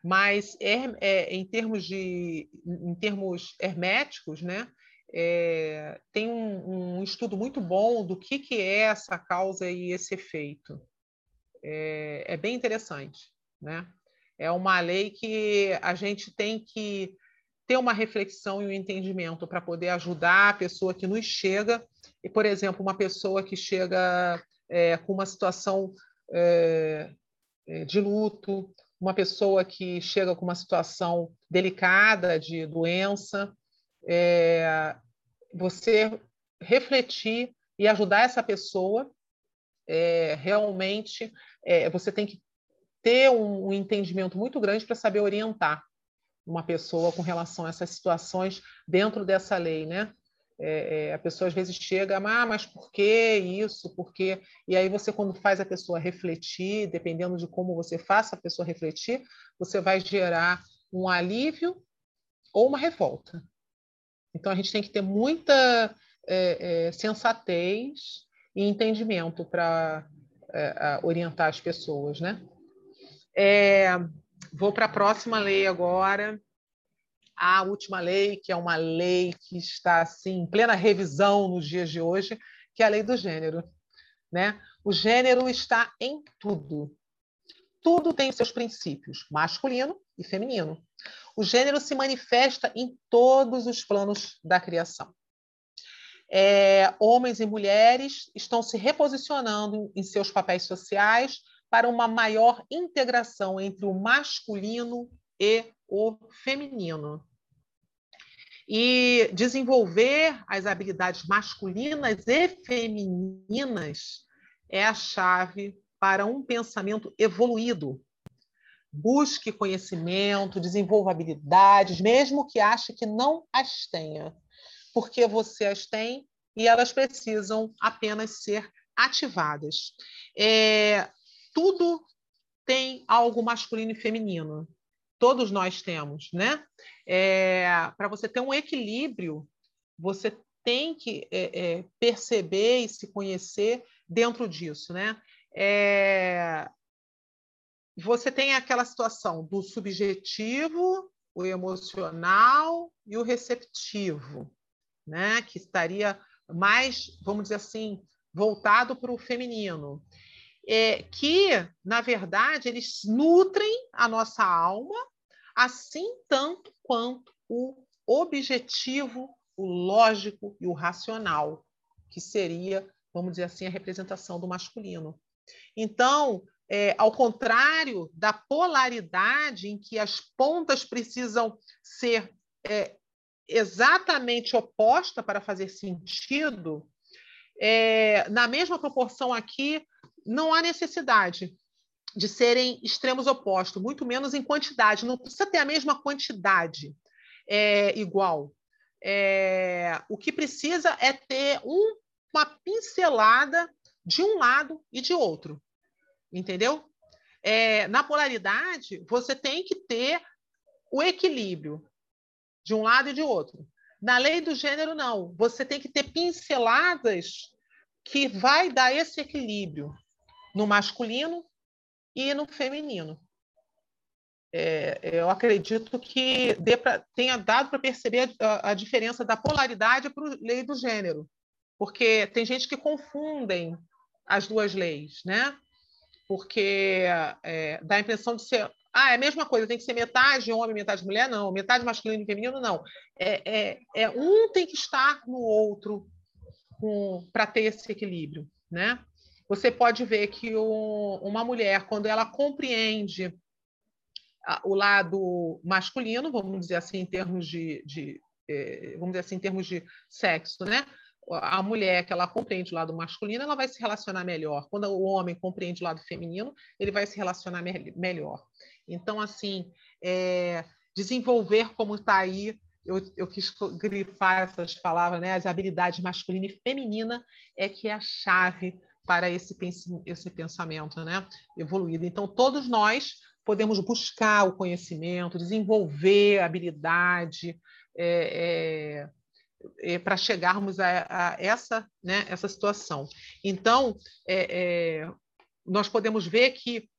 Mas é, em termos de em termos herméticos, né? É, tem um, um, estudo muito bom do que, que é essa causa e esse efeito. É, é bem interessante, né? É uma lei que a gente tem que ter uma reflexão e um entendimento para poder ajudar a pessoa que nos chega. E, por exemplo, uma pessoa que chega é, com uma situação é, é de luto, uma pessoa que chega com uma situação delicada de doença, é, você refletir e ajudar essa pessoa, é, realmente é, você tem que ter um, um entendimento muito grande para saber orientar uma pessoa com relação a essas situações dentro dessa lei, né? É, é, a pessoa às vezes chega, ah, mas por que isso? Por quê? E aí você, quando faz a pessoa refletir, dependendo de como você faça a pessoa refletir, você vai gerar um alívio ou uma revolta. Então a gente tem que ter muita é, é sensatez e entendimento para é, orientar as pessoas, né? É, vou para a próxima lei agora. A última lei, que é uma lei que está assim, em plena revisão nos dias de hoje, que é a lei do gênero. Né? O gênero está em tudo. Tudo tem seus princípios, masculino e feminino. O gênero se manifesta em todos os planos da criação. É, homens e mulheres estão se reposicionando em seus papéis sociais para uma maior integração entre o masculino e o feminino. E desenvolver as habilidades masculinas e femininas é a chave para um pensamento evoluído. Busque conhecimento, desenvolva habilidades, mesmo que ache que não as tenha, porque você as tem e elas precisam apenas ser ativadas. É, tudo tem algo masculino e feminino. Todos nós temos, né? É, Para você ter um equilíbrio, você tem que é, é, perceber e se conhecer dentro disso, né? É, você tem aquela situação do subjetivo, o emocional e o receptivo, né? Que estaria mais, vamos dizer assim, voltado para o feminino é, que, na verdade, eles nutrem a nossa alma, assim tanto quanto o objetivo, o lógico e o racional, que seria, vamos dizer assim, a representação do masculino. Então, é, ao contrário da polaridade em que as pontas precisam ser é, exatamente oposta para fazer sentido, é, na mesma proporção aqui, não há necessidade de serem extremos opostos, muito menos em quantidade. Não precisa ter a mesma quantidade é, igual. É, o que precisa é ter um, uma pincelada de um lado e de outro. Entendeu? É, na polaridade, você tem que ter o equilíbrio de um lado e de outro. Na lei do gênero, não. Você tem que ter pinceladas que vai dar esse equilíbrio no masculino e no feminino. É, eu acredito que pra, tenha dado para perceber a, a, diferença da polaridade para a lei do gênero, porque tem gente que confundem as duas leis, né? Porque é, dá a impressão de ser ah, é a mesma coisa, tem que ser metade homem, metade mulher? Não. Metade masculino e feminino? Não. É, é, é um tem que estar no outro para ter esse equilíbrio, né? Você pode ver que o, uma mulher, quando ela compreende o lado masculino, vamos dizer assim, em termos de, de eh, vamos dizer assim, em termos de sexo, né? a mulher que ela compreende o lado masculino, ela vai se relacionar melhor. Quando o homem compreende o lado feminino, ele vai se relacionar me melhor. Então, assim, é, desenvolver como está aí, eu, eu, quis grifar essas palavras, né? As habilidades masculina e feminina é que é a chave para esse, esse pensamento, né? Evoluído. Então, todos nós podemos buscar o conhecimento, desenvolver habilidade, é, é, é para chegarmos a, a, essa, né, essa situação. Então, é, é, nós podemos ver que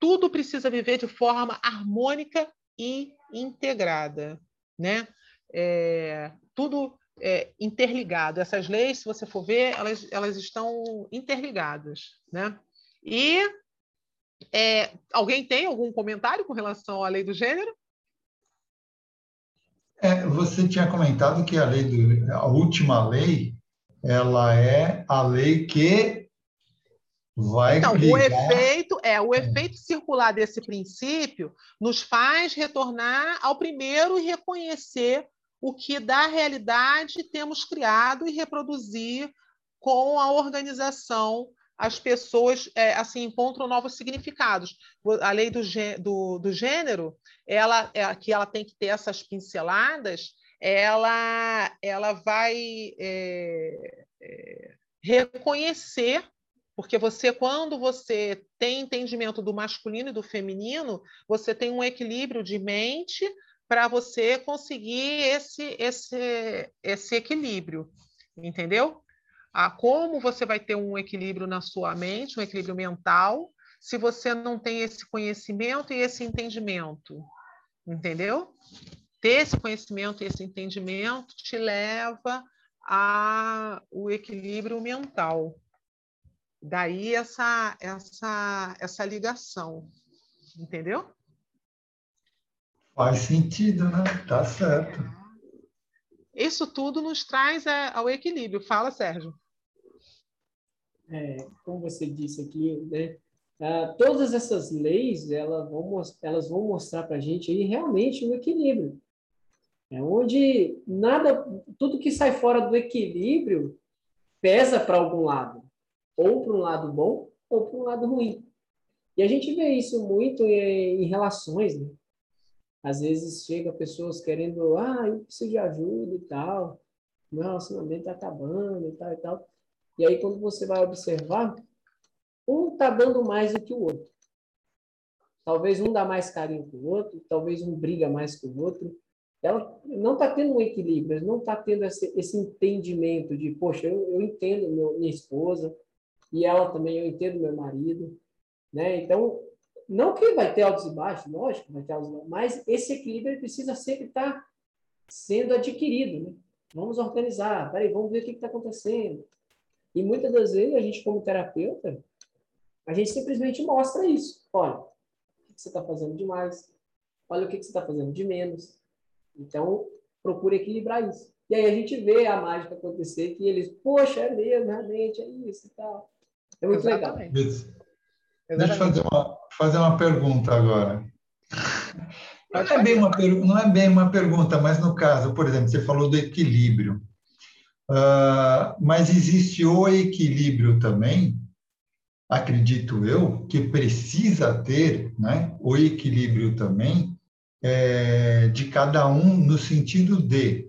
tudo precisa viver de forma harmônica e integrada, né? É, tudo é, interligado. Essas leis, se você for ver, elas, elas estão interligadas, né? E é, alguém tem algum comentário com relação à lei do gênero? É, você tinha comentado que a lei do, a última lei, ela é a lei que Vai então, o efeito é o efeito circular desse princípio nos faz retornar ao primeiro e reconhecer o que da realidade temos criado e reproduzir com a organização as pessoas é, assim encontram novos significados. A lei do, do, do gênero, ela é, que ela tem que ter essas pinceladas, ela ela vai é, é reconhecer porque você, quando você tem entendimento do masculino e do feminino, você tem um equilíbrio de mente para você conseguir esse, esse, esse equilíbrio, entendeu? Ah, como você vai ter um equilíbrio na sua mente, um equilíbrio mental, se você não tem esse conhecimento e esse entendimento, entendeu? Ter esse conhecimento e esse entendimento te leva ao equilíbrio mental. Daí essa, essa, essa ligação, entendeu? Faz sentido, né? Tá certo. Isso tudo nos traz é, ao equilíbrio. Fala, Sérgio. É, como você disse aqui, né? Ah, todas essas leis elas vão, elas vão mostrar para a gente aí realmente o um equilíbrio. É onde nada, tudo que sai fora do equilíbrio pesa para algum lado ou para um lado bom ou para um lado ruim. E a gente vê isso muito em, em relações, né? Às vezes chega pessoas querendo, ah, eu preciso de ajuda e tal, meu relacionamento está acabando e tal e tal. E aí quando você vai observar, um está dando mais do que o outro. Talvez um dá mais carinho que o outro, talvez um briga mais que o outro. Ela não está tendo um equilíbrio, não está tendo esse, esse, entendimento de, poxa, eu, eu entendo meu, minha esposa, e ela também, eu entendo meu marido, né? Então, não que vai ter altos e baixos, lógico, vai ter altos e baixos, mas esse equilíbrio precisa sempre estar sendo adquirido, né? Vamos organizar, peraí, vamos ver o que está acontecendo. E muitas das vezes, a gente como terapeuta, a gente simplesmente mostra isso. Olha, o que você está fazendo demais? Olha o que você está fazendo de menos. Então, procure equilibrar isso. E aí a gente vê a mágica acontecer, que eles, poxa, é mesmo, realmente, é isso e tal. É muito Exatamente. legal. Deixa eu fazer uma, fazer uma pergunta agora. Não é, bem uma, não é bem uma pergunta, mas no caso, por exemplo, você falou do equilíbrio. Uh, mas existe o equilíbrio também, acredito eu, que precisa ter né, o equilíbrio também é, de cada um no sentido de,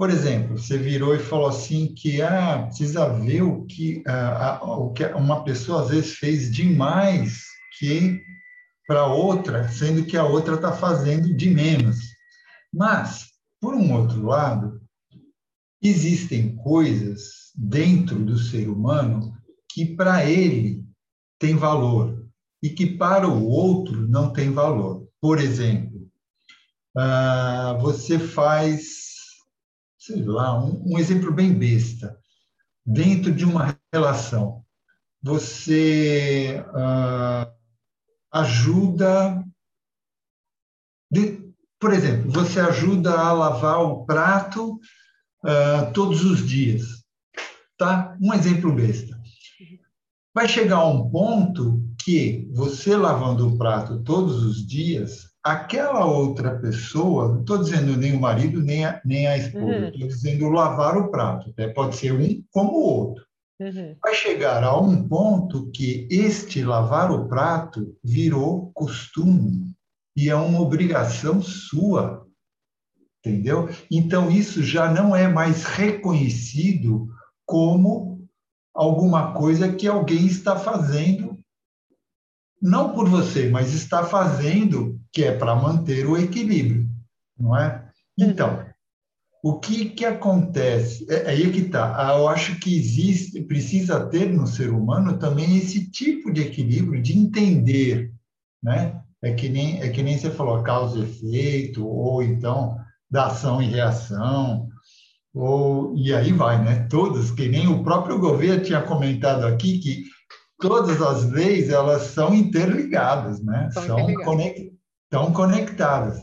por exemplo, você virou e falou assim que ah, precisa ver o que, ah, o que uma pessoa às vezes fez demais que para outra, sendo que a outra está fazendo de menos. Mas, por um outro lado, existem coisas dentro do ser humano que para ele tem valor e que para o outro não tem valor. Por exemplo, ah, você faz, sei lá, um, exemplo bem besta. Dentro de uma relação, você ah, ajuda. por exemplo, você ajuda a lavar o prato uh, todos os dias. Tá? Um exemplo besta. Vai chegar um ponto que você lavando o prato todos os dias, aquela outra pessoa, não estou dizendo nem o marido nem a, nem a esposa, estou uhum. dizendo lavar o prato, né? pode ser um como o outro. Uhum. Vai chegar a um ponto que este lavar o prato virou costume e é uma obrigação sua entendeu? Então, isso já não é mais reconhecido como alguma coisa que alguém está fazendo, não por você, mas está fazendo que é para manter o equilíbrio, não é? Então, o que, que acontece? É, é aí que está. Ah, eu acho que existe, precisa ter no ser humano também esse tipo de equilíbrio, de entender, né? É que nem, é que nem você falou, causa e efeito, ou então da ação e reação, ou, e aí vai, né? Todos, que nem o próprio governo tinha comentado aqui, que todas as leis elas são interligadas, né? São, são conect, conectadas.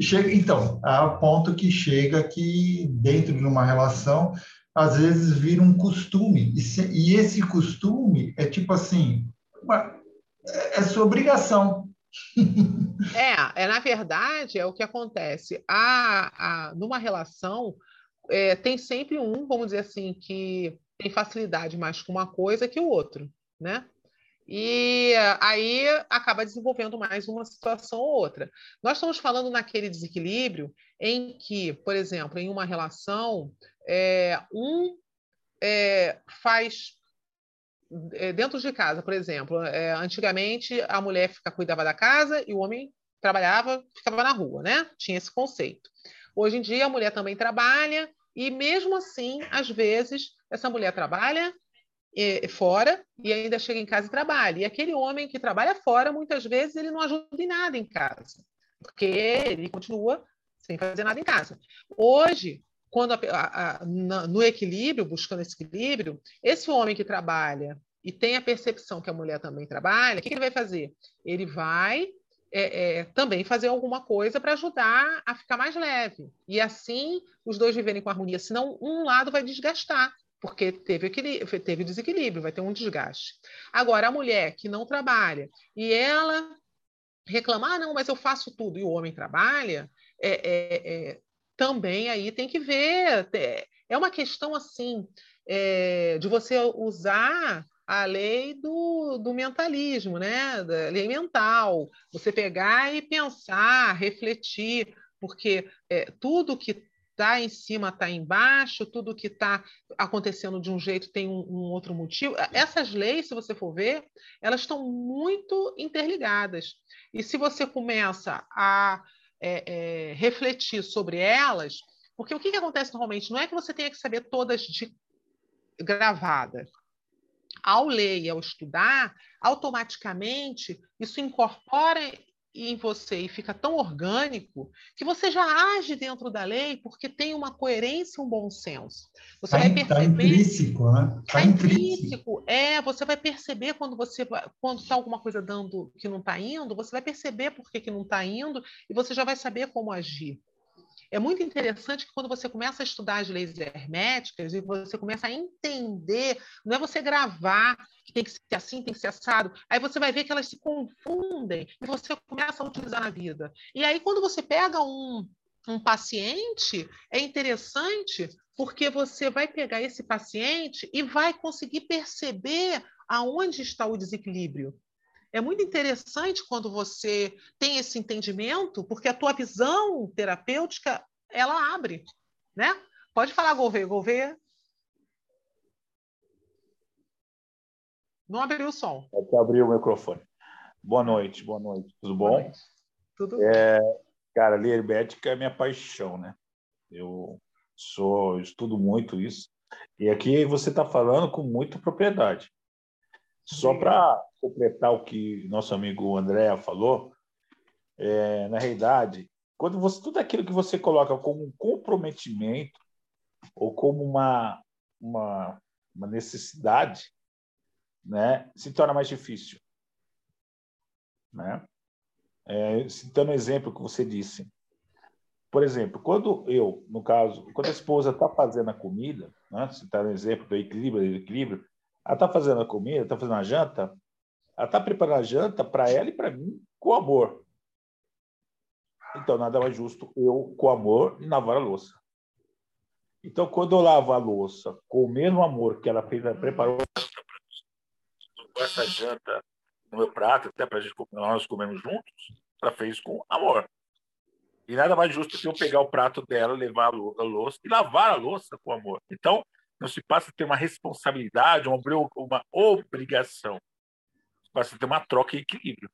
Chega, então, a ponto que chega que dentro de uma relação, às vezes vira um costume, e, se, e esse costume é tipo assim, uma, é, é sua obrigação, é, é, na verdade, é o que acontece. A, a, numa relação, é, tem sempre um, vamos dizer assim, que tem facilidade mais com uma coisa que o outro, né? E aí acaba desenvolvendo mais uma situação ou outra. Nós estamos falando naquele desequilíbrio em que, por exemplo, em uma relação, é, um é, faz é, dentro de casa, por exemplo, é, antigamente a mulher fica, cuidava da casa e o homem trabalhava, ficava na rua, né? Tinha esse conceito. Hoje em dia a mulher também trabalha e mesmo assim, às vezes, essa mulher trabalha fora e ainda chega em casa e trabalha. E aquele homem que trabalha fora, muitas vezes, ele não ajuda em nada em casa, porque ele continua sem fazer nada em casa. Hoje, quando a, a, a, no equilíbrio, buscando esse equilíbrio, esse homem que trabalha e tem a percepção que a mulher também trabalha, o que, que ele vai fazer? Ele vai é, é, também fazer alguma coisa para ajudar a ficar mais leve. E assim os dois viverem com harmonia, senão um lado vai desgastar, porque teve, teve desequilíbrio, vai ter um desgaste. Agora, a mulher que não trabalha e ela reclamar, ah, não, mas eu faço tudo, e o homem trabalha, é, é, é também aí tem que ver. É uma questão assim é, de você usar a lei do, do mentalismo, né? da lei mental. Você pegar e pensar, refletir, porque é, tudo que está em cima está embaixo, tudo que está acontecendo de um jeito tem um, um, outro motivo. Essas leis, se você for ver, elas estão muito interligadas. E se você começa a é, é, refletir sobre elas, porque o que, que acontece normalmente? Não é que você tenha que saber todas de gravada. Ao ler e ao estudar, automaticamente isso incorpora em você e fica tão orgânico que você já age dentro da lei porque tem uma coerência e um bom senso. Você tá, vai perceber. Está intrínseco, né? Está tá intrínseco. É, você vai perceber quando você quando está alguma coisa dando que não está indo, você vai perceber por que, que não está indo e você já vai saber como agir. É muito interessante que quando você começa a estudar as leis herméticas e você começa a entender, não é você gravar que tem que ser assim, tem que ser assado, aí você vai ver que elas se confundem e você começa a utilizar na vida. E aí, quando você pega um, um paciente, é interessante porque você vai pegar esse paciente e vai conseguir perceber aonde está o desequilíbrio. É muito interessante quando você tem esse entendimento, porque a tua visão terapêutica ela abre, né? Pode falar, Gouveia. Gouveia. Não abriu o som. Até abrir o microfone. Boa noite, boa noite. Tudo bom? Noite. Tudo é, bom. Cara, ler hermética é minha paixão, né? Eu sou, estudo muito isso. E aqui você está falando com muita propriedade. Só para completar o que nosso amigo André falou, é, na realidade, quando você tudo aquilo que você coloca como um comprometimento ou como uma, uma, uma necessidade, né, se torna mais difícil. Né? É, citando o exemplo que você disse. Por exemplo, quando eu, no caso, quando a esposa está fazendo a comida, né, citando o exemplo do equilíbrio, do equilíbrio, ela está fazendo a comida, está fazendo a janta, ela está preparando a janta para ela e para mim com amor. Então, nada mais justo eu, com amor, lavar a louça. Então, quando eu lavo a louça com o mesmo amor que ela fez, preparou essa janta no meu prato, até para nós comemos juntos, ela fez com amor. E nada mais justo que eu pegar o prato dela, levar a louça e lavar a louça com amor. Então, não se passa a ter uma responsabilidade, uma, uma obrigação. Se passa a ter uma troca e equilíbrio.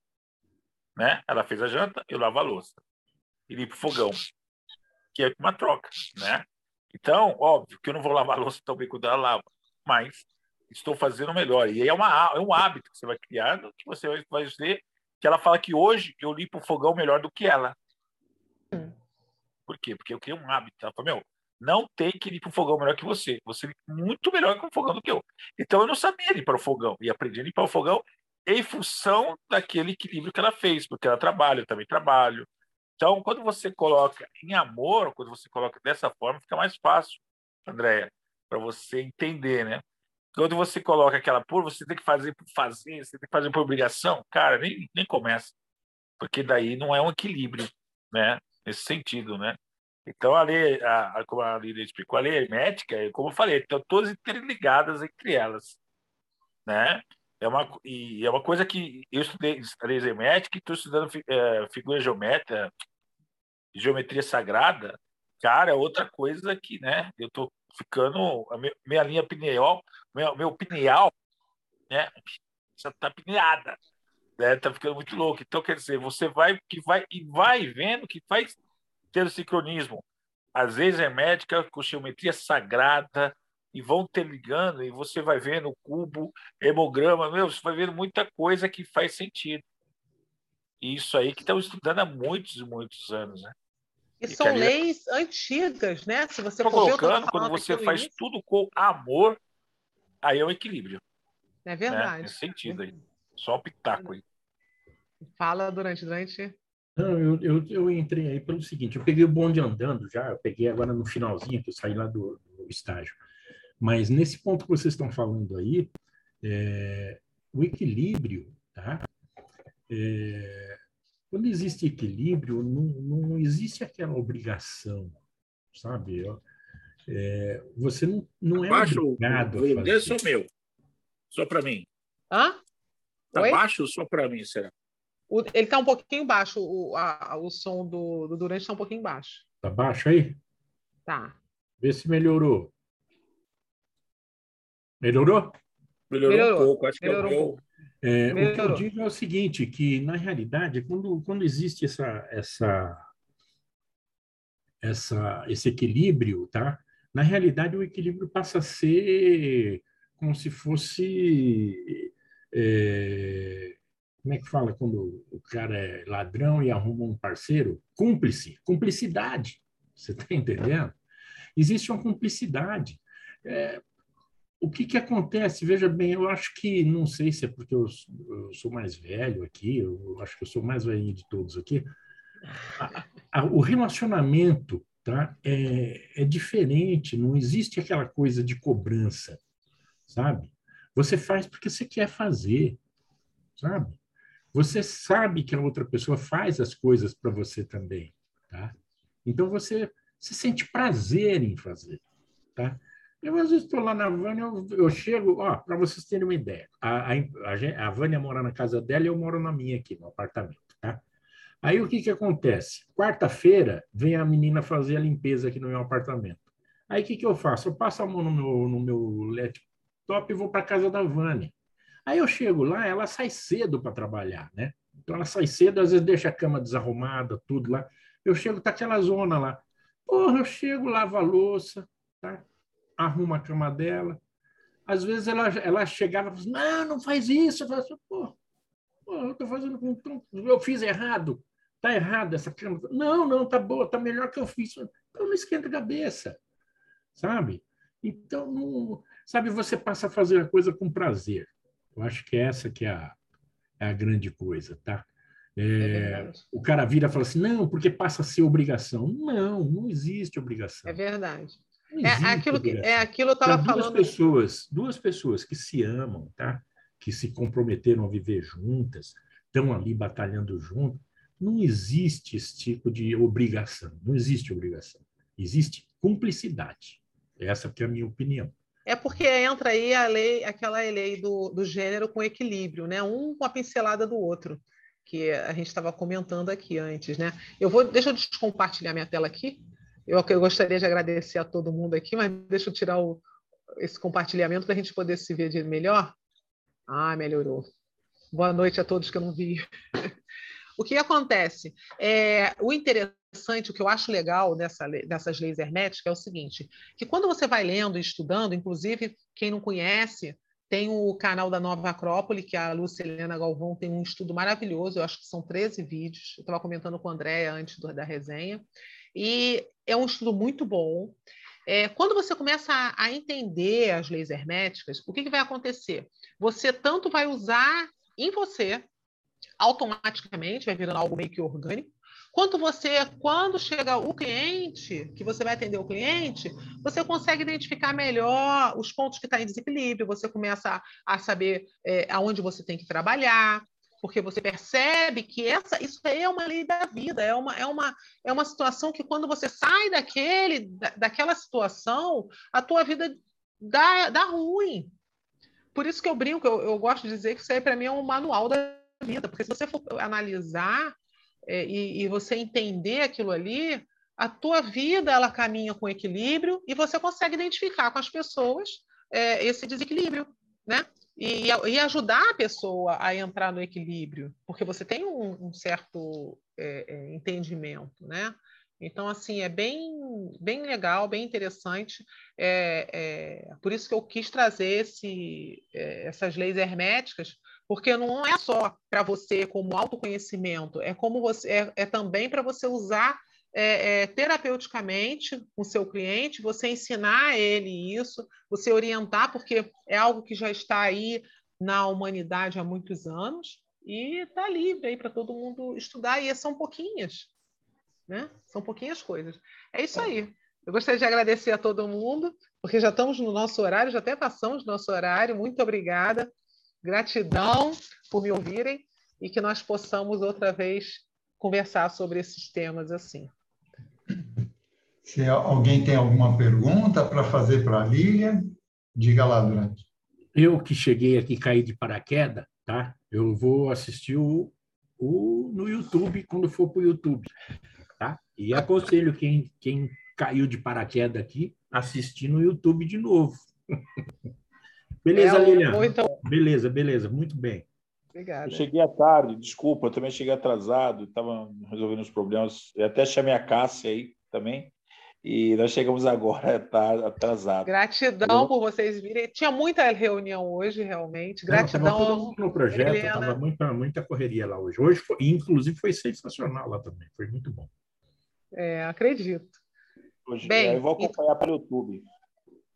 Né? Ela fez a janta, eu lavo a louça. E limpo o fogão. Que é uma troca. Né? Então, óbvio que eu não vou lavar a louça tão bem quando ela lava, mas estou fazendo melhor. E é, uma, é um hábito que você vai criar, que você vai fazer, que ela fala que hoje eu limpo o fogão melhor do que ela. Hum. Por quê? Porque eu criei um hábito. Ela fala, meu, não tem que ir para o fogão melhor que você. Você é muito melhor com o fogão do que eu. Então eu não sabia limpar o fogão e aprendi a limpar o fogão em função daquele equilíbrio que ela fez, porque ela trabalha, eu também trabalho. Então, quando você coloca em amor, quando você coloca dessa forma, fica mais fácil, Andréia, para você entender, né? Quando você coloca aquela por, você tem que fazer por fazer, você tem que fazer por obrigação, cara, nem, nem começa. Porque daí não é um equilíbrio, né? Nesse sentido, né? Então, a lei, a, a, como a Lídia explicou, a lei hermética, como eu falei, estão todas interligadas entre elas. Né? É uma, e é uma coisa que eu estudei leis hermética e estou estudando é, figura geométrica, geometria sagrada. Cara, é outra coisa que né, eu estou ficando. A minha, minha linha pineal, meu, meu pineal, né, já está pineada. Né, tá ficando muito louco. Então, quer dizer, você vai que vai e vai vendo que faz ter o sincronismo. Às vezes é médica com geometria sagrada e vão ter ligando e você vai vendo o cubo, hemograma, meu, você vai vendo muita coisa que faz sentido. E isso aí que estamos estudando há muitos e muitos anos, né? E, e são ali... leis antigas, né? Se você for colocando, quando você faz início. tudo com amor, aí é o equilíbrio. É verdade. Né? Nesse sentido aí. Só um pitaco aí. Fala durante, durante. Não, eu, eu, eu, entrei aí pelo seguinte, eu peguei o bonde andando já, eu peguei agora no finalzinho, que eu saí lá do, do estágio. Mas nesse ponto que vocês estão falando aí, é, o equilíbrio, tá? É, quando existe equilíbrio, não, não existe aquela obrigação, sabe? É, você não, não é baixo, obrigado o, a fazer. Esse é o meu, só para mim. Hã? Tá Oi? baixo só para mim, será? O, ele está um pouquinho baixo, o, a, o som do, do Durante está um pouquinho baixo. Está baixo aí? Tá. Vê se melhorou. Melhorou? Melhorou, melhorou um pouco, acho melhorou que é um pouco. É, o que eu digo é o seguinte, que na realidade, quando, quando existe essa, essa, essa, esse equilíbrio, tá? na realidade o equilíbrio passa a ser como se fosse é, como é que fala quando o cara é ladrão e arruma um parceiro? Cúmplice, cumplicidade. Você está entendendo? Existe uma cumplicidade. É, o que, que acontece? Veja bem, eu acho que, não sei se é porque eu, eu sou mais velho aqui, eu acho que eu sou mais velho de todos aqui. A, a, o relacionamento tá? é, é diferente, não existe aquela coisa de cobrança, sabe? Você faz porque você quer fazer, sabe? Você sabe que a outra pessoa faz as coisas para você também, tá? Então você se sente prazer em fazer, tá? Eu às vezes estou lá na Vânia, eu, eu chego, ó, para vocês terem uma ideia, a, a, a Vânia mora na casa dela e eu moro na minha aqui, no apartamento, tá? Aí o que que acontece? Quarta-feira vem a menina fazer a limpeza aqui no meu apartamento. Aí o que que eu faço? Eu passo a mão no meu, no meu laptop e vou para casa da Vânia. Aí eu chego lá, ela sai cedo para trabalhar, né? Então ela sai cedo, às vezes deixa a cama desarrumada, tudo lá. Eu chego, tá aquela zona lá. Porra, eu chego, lavo a louça, tá? Arruma a cama dela. Às vezes ela, ela chegava e falava assim, não, não faz isso. Eu falava assim, pô, pô eu tô fazendo com eu fiz errado. Tá errado essa cama. Não, não, tá boa, tá melhor que eu fiz. Então não esquenta a cabeça, sabe? Então, não, sabe, você passa a fazer a coisa com prazer. Eu acho que essa que é a, é a grande coisa, tá? É, é o cara vira e fala assim, não, porque passa a ser obrigação. Não, não existe obrigação. É verdade. É aquilo que é aquilo eu estava falando. Duas pessoas, duas pessoas que se amam, tá? Que se comprometeram a viver juntas, estão ali batalhando junto. Não existe esse tipo de obrigação. Não existe obrigação. Existe cumplicidade. Essa que é a minha opinião. É porque entra aí a lei, aquela lei do, do gênero com equilíbrio, né? Um com a pincelada do outro, que a gente estava comentando aqui antes, né? Eu vou, deixa eu descompartilhar minha tela aqui. Eu, eu gostaria de agradecer a todo mundo aqui, mas deixa eu tirar o, esse compartilhamento para a gente poder se ver de melhor. Ah, melhorou. Boa noite a todos que eu não vi. o que acontece? É, o interessante o que eu acho legal dessa, dessas leis herméticas é o seguinte, que quando você vai lendo e estudando, inclusive, quem não conhece, tem o canal da Nova Acrópole, que a Lúcia Helena Galvão tem um estudo maravilhoso, eu acho que são 13 vídeos, eu estava comentando com a Andréia antes da resenha, e é um estudo muito bom. É, quando você começa a, a, entender as leis herméticas, o que, que vai acontecer? Você tanto vai usar em você, automaticamente, vai virando algo meio que orgânico, Quanto você, quando chega o cliente, que você vai atender o cliente, você consegue identificar melhor os pontos que estão tá em desequilíbrio, você começa a, a saber é, aonde você tem que trabalhar, porque você percebe que essa, isso é uma lei da vida, é uma, é uma, é uma situação que quando você sai daquele, da, daquela situação, a tua vida dá, dá ruim. Por isso que eu brinco, eu, eu gosto de dizer que isso aí para mim é um manual da vida, porque se você for analisar é, e, e, você entender aquilo ali, a tua vida ela caminha com equilíbrio e você consegue identificar com as pessoas é, esse desequilíbrio, né? E, e, ajudar a pessoa a entrar no equilíbrio, porque você tem um, um certo é, é entendimento, né? Então, assim, é bem, bem legal, bem interessante. É, é, por isso que eu quis trazer esse, é, essas leis herméticas, porque não é só para você como autoconhecimento, é como você é, é também para você usar é, é, terapeuticamente com o seu cliente, você ensinar ele isso, você orientar, porque é algo que já está aí na humanidade há muitos anos e está livre aí para todo mundo estudar, e são pouquinhas, né? São pouquinhas coisas. É isso aí. Eu gostaria de agradecer a todo mundo, porque já estamos no nosso horário, já até passamos do nosso horário. Muito obrigada. Gratidão por me ouvirem e que nós possamos outra vez conversar sobre esses temas assim. Se alguém tem alguma pergunta para fazer para a Lilian, diga lá durante. Eu que cheguei aqui caí de paraquedas, tá? Eu vou assistir o, o no YouTube quando for para o YouTube, tá? E aconselho quem, quem caiu de paraquedas aqui assistir no YouTube de novo. Beleza, é, Lilian. Então... Beleza, beleza, muito bem. Obrigado. Eu cheguei à tarde, desculpa, eu também cheguei atrasado, estava resolvendo os problemas. Eu até chamei a Cássia aí também. E nós chegamos agora tá atrasado. Gratidão eu... por vocês virem. Tinha muita reunião hoje, realmente. Gratidão. Estava todo mundo no projeto, estava muita, muita correria lá hoje. Hoje, foi, inclusive, foi sensacional lá também. Foi muito bom. É, acredito. Hoje, Bem, eu vou acompanhar e... pelo YouTube.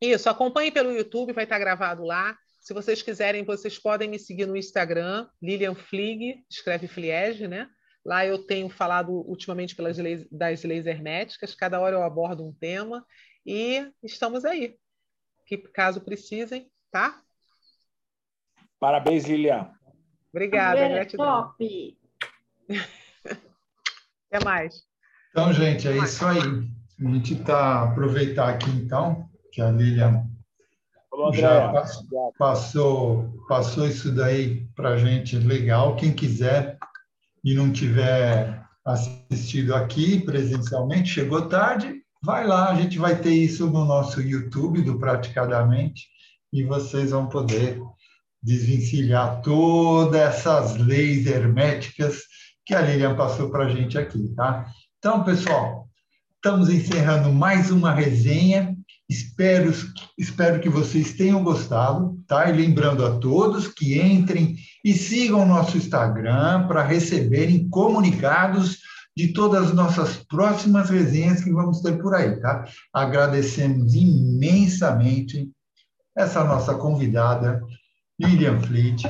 Isso, acompanhe pelo YouTube, vai estar gravado lá. Se vocês quiserem, vocês podem me seguir no Instagram, Lilian Flig, escreve Fliege, né? Lá eu tenho falado ultimamente pelas leis, das leis herméticas, cada hora eu abordo um tema e estamos aí. Que caso precisem, tá? Parabéns, Lilian. Obrigada, é gratidão. Top! Até mais. Então, gente, é isso aí. A gente está aproveitar aqui então que a Lilian já passou, passou, passou isso daí para a gente legal. Quem quiser e não tiver assistido aqui presencialmente, chegou tarde, vai lá, a gente vai ter isso no nosso YouTube do Praticadamente e vocês vão poder desvencilhar todas essas leis herméticas que a Lilian passou para a gente aqui, tá? Então, pessoal, estamos encerrando mais uma resenha. Espero, espero que vocês tenham gostado, tá? E lembrando a todos que entrem e sigam nosso Instagram para receberem comunicados de todas as nossas próximas resenhas que vamos ter por aí, tá? Agradecemos imensamente essa nossa convidada, Lilian Fleet,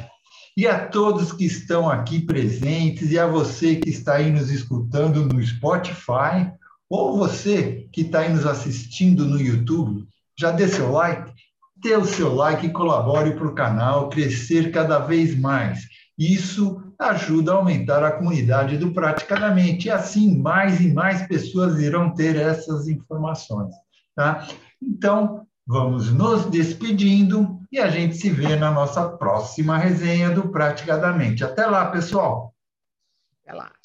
e a todos que estão aqui presentes, e a você que está aí nos escutando no Spotify, ou você que está aí nos assistindo no YouTube, já dê seu like, dê o seu like e colabore para o canal crescer cada vez mais. Isso ajuda a aumentar a comunidade do Praticadamente, e assim mais e mais pessoas irão ter essas informações. Tá? Então, vamos nos despedindo e a gente se vê na nossa próxima resenha do Praticadamente. Até lá, pessoal! Até lá!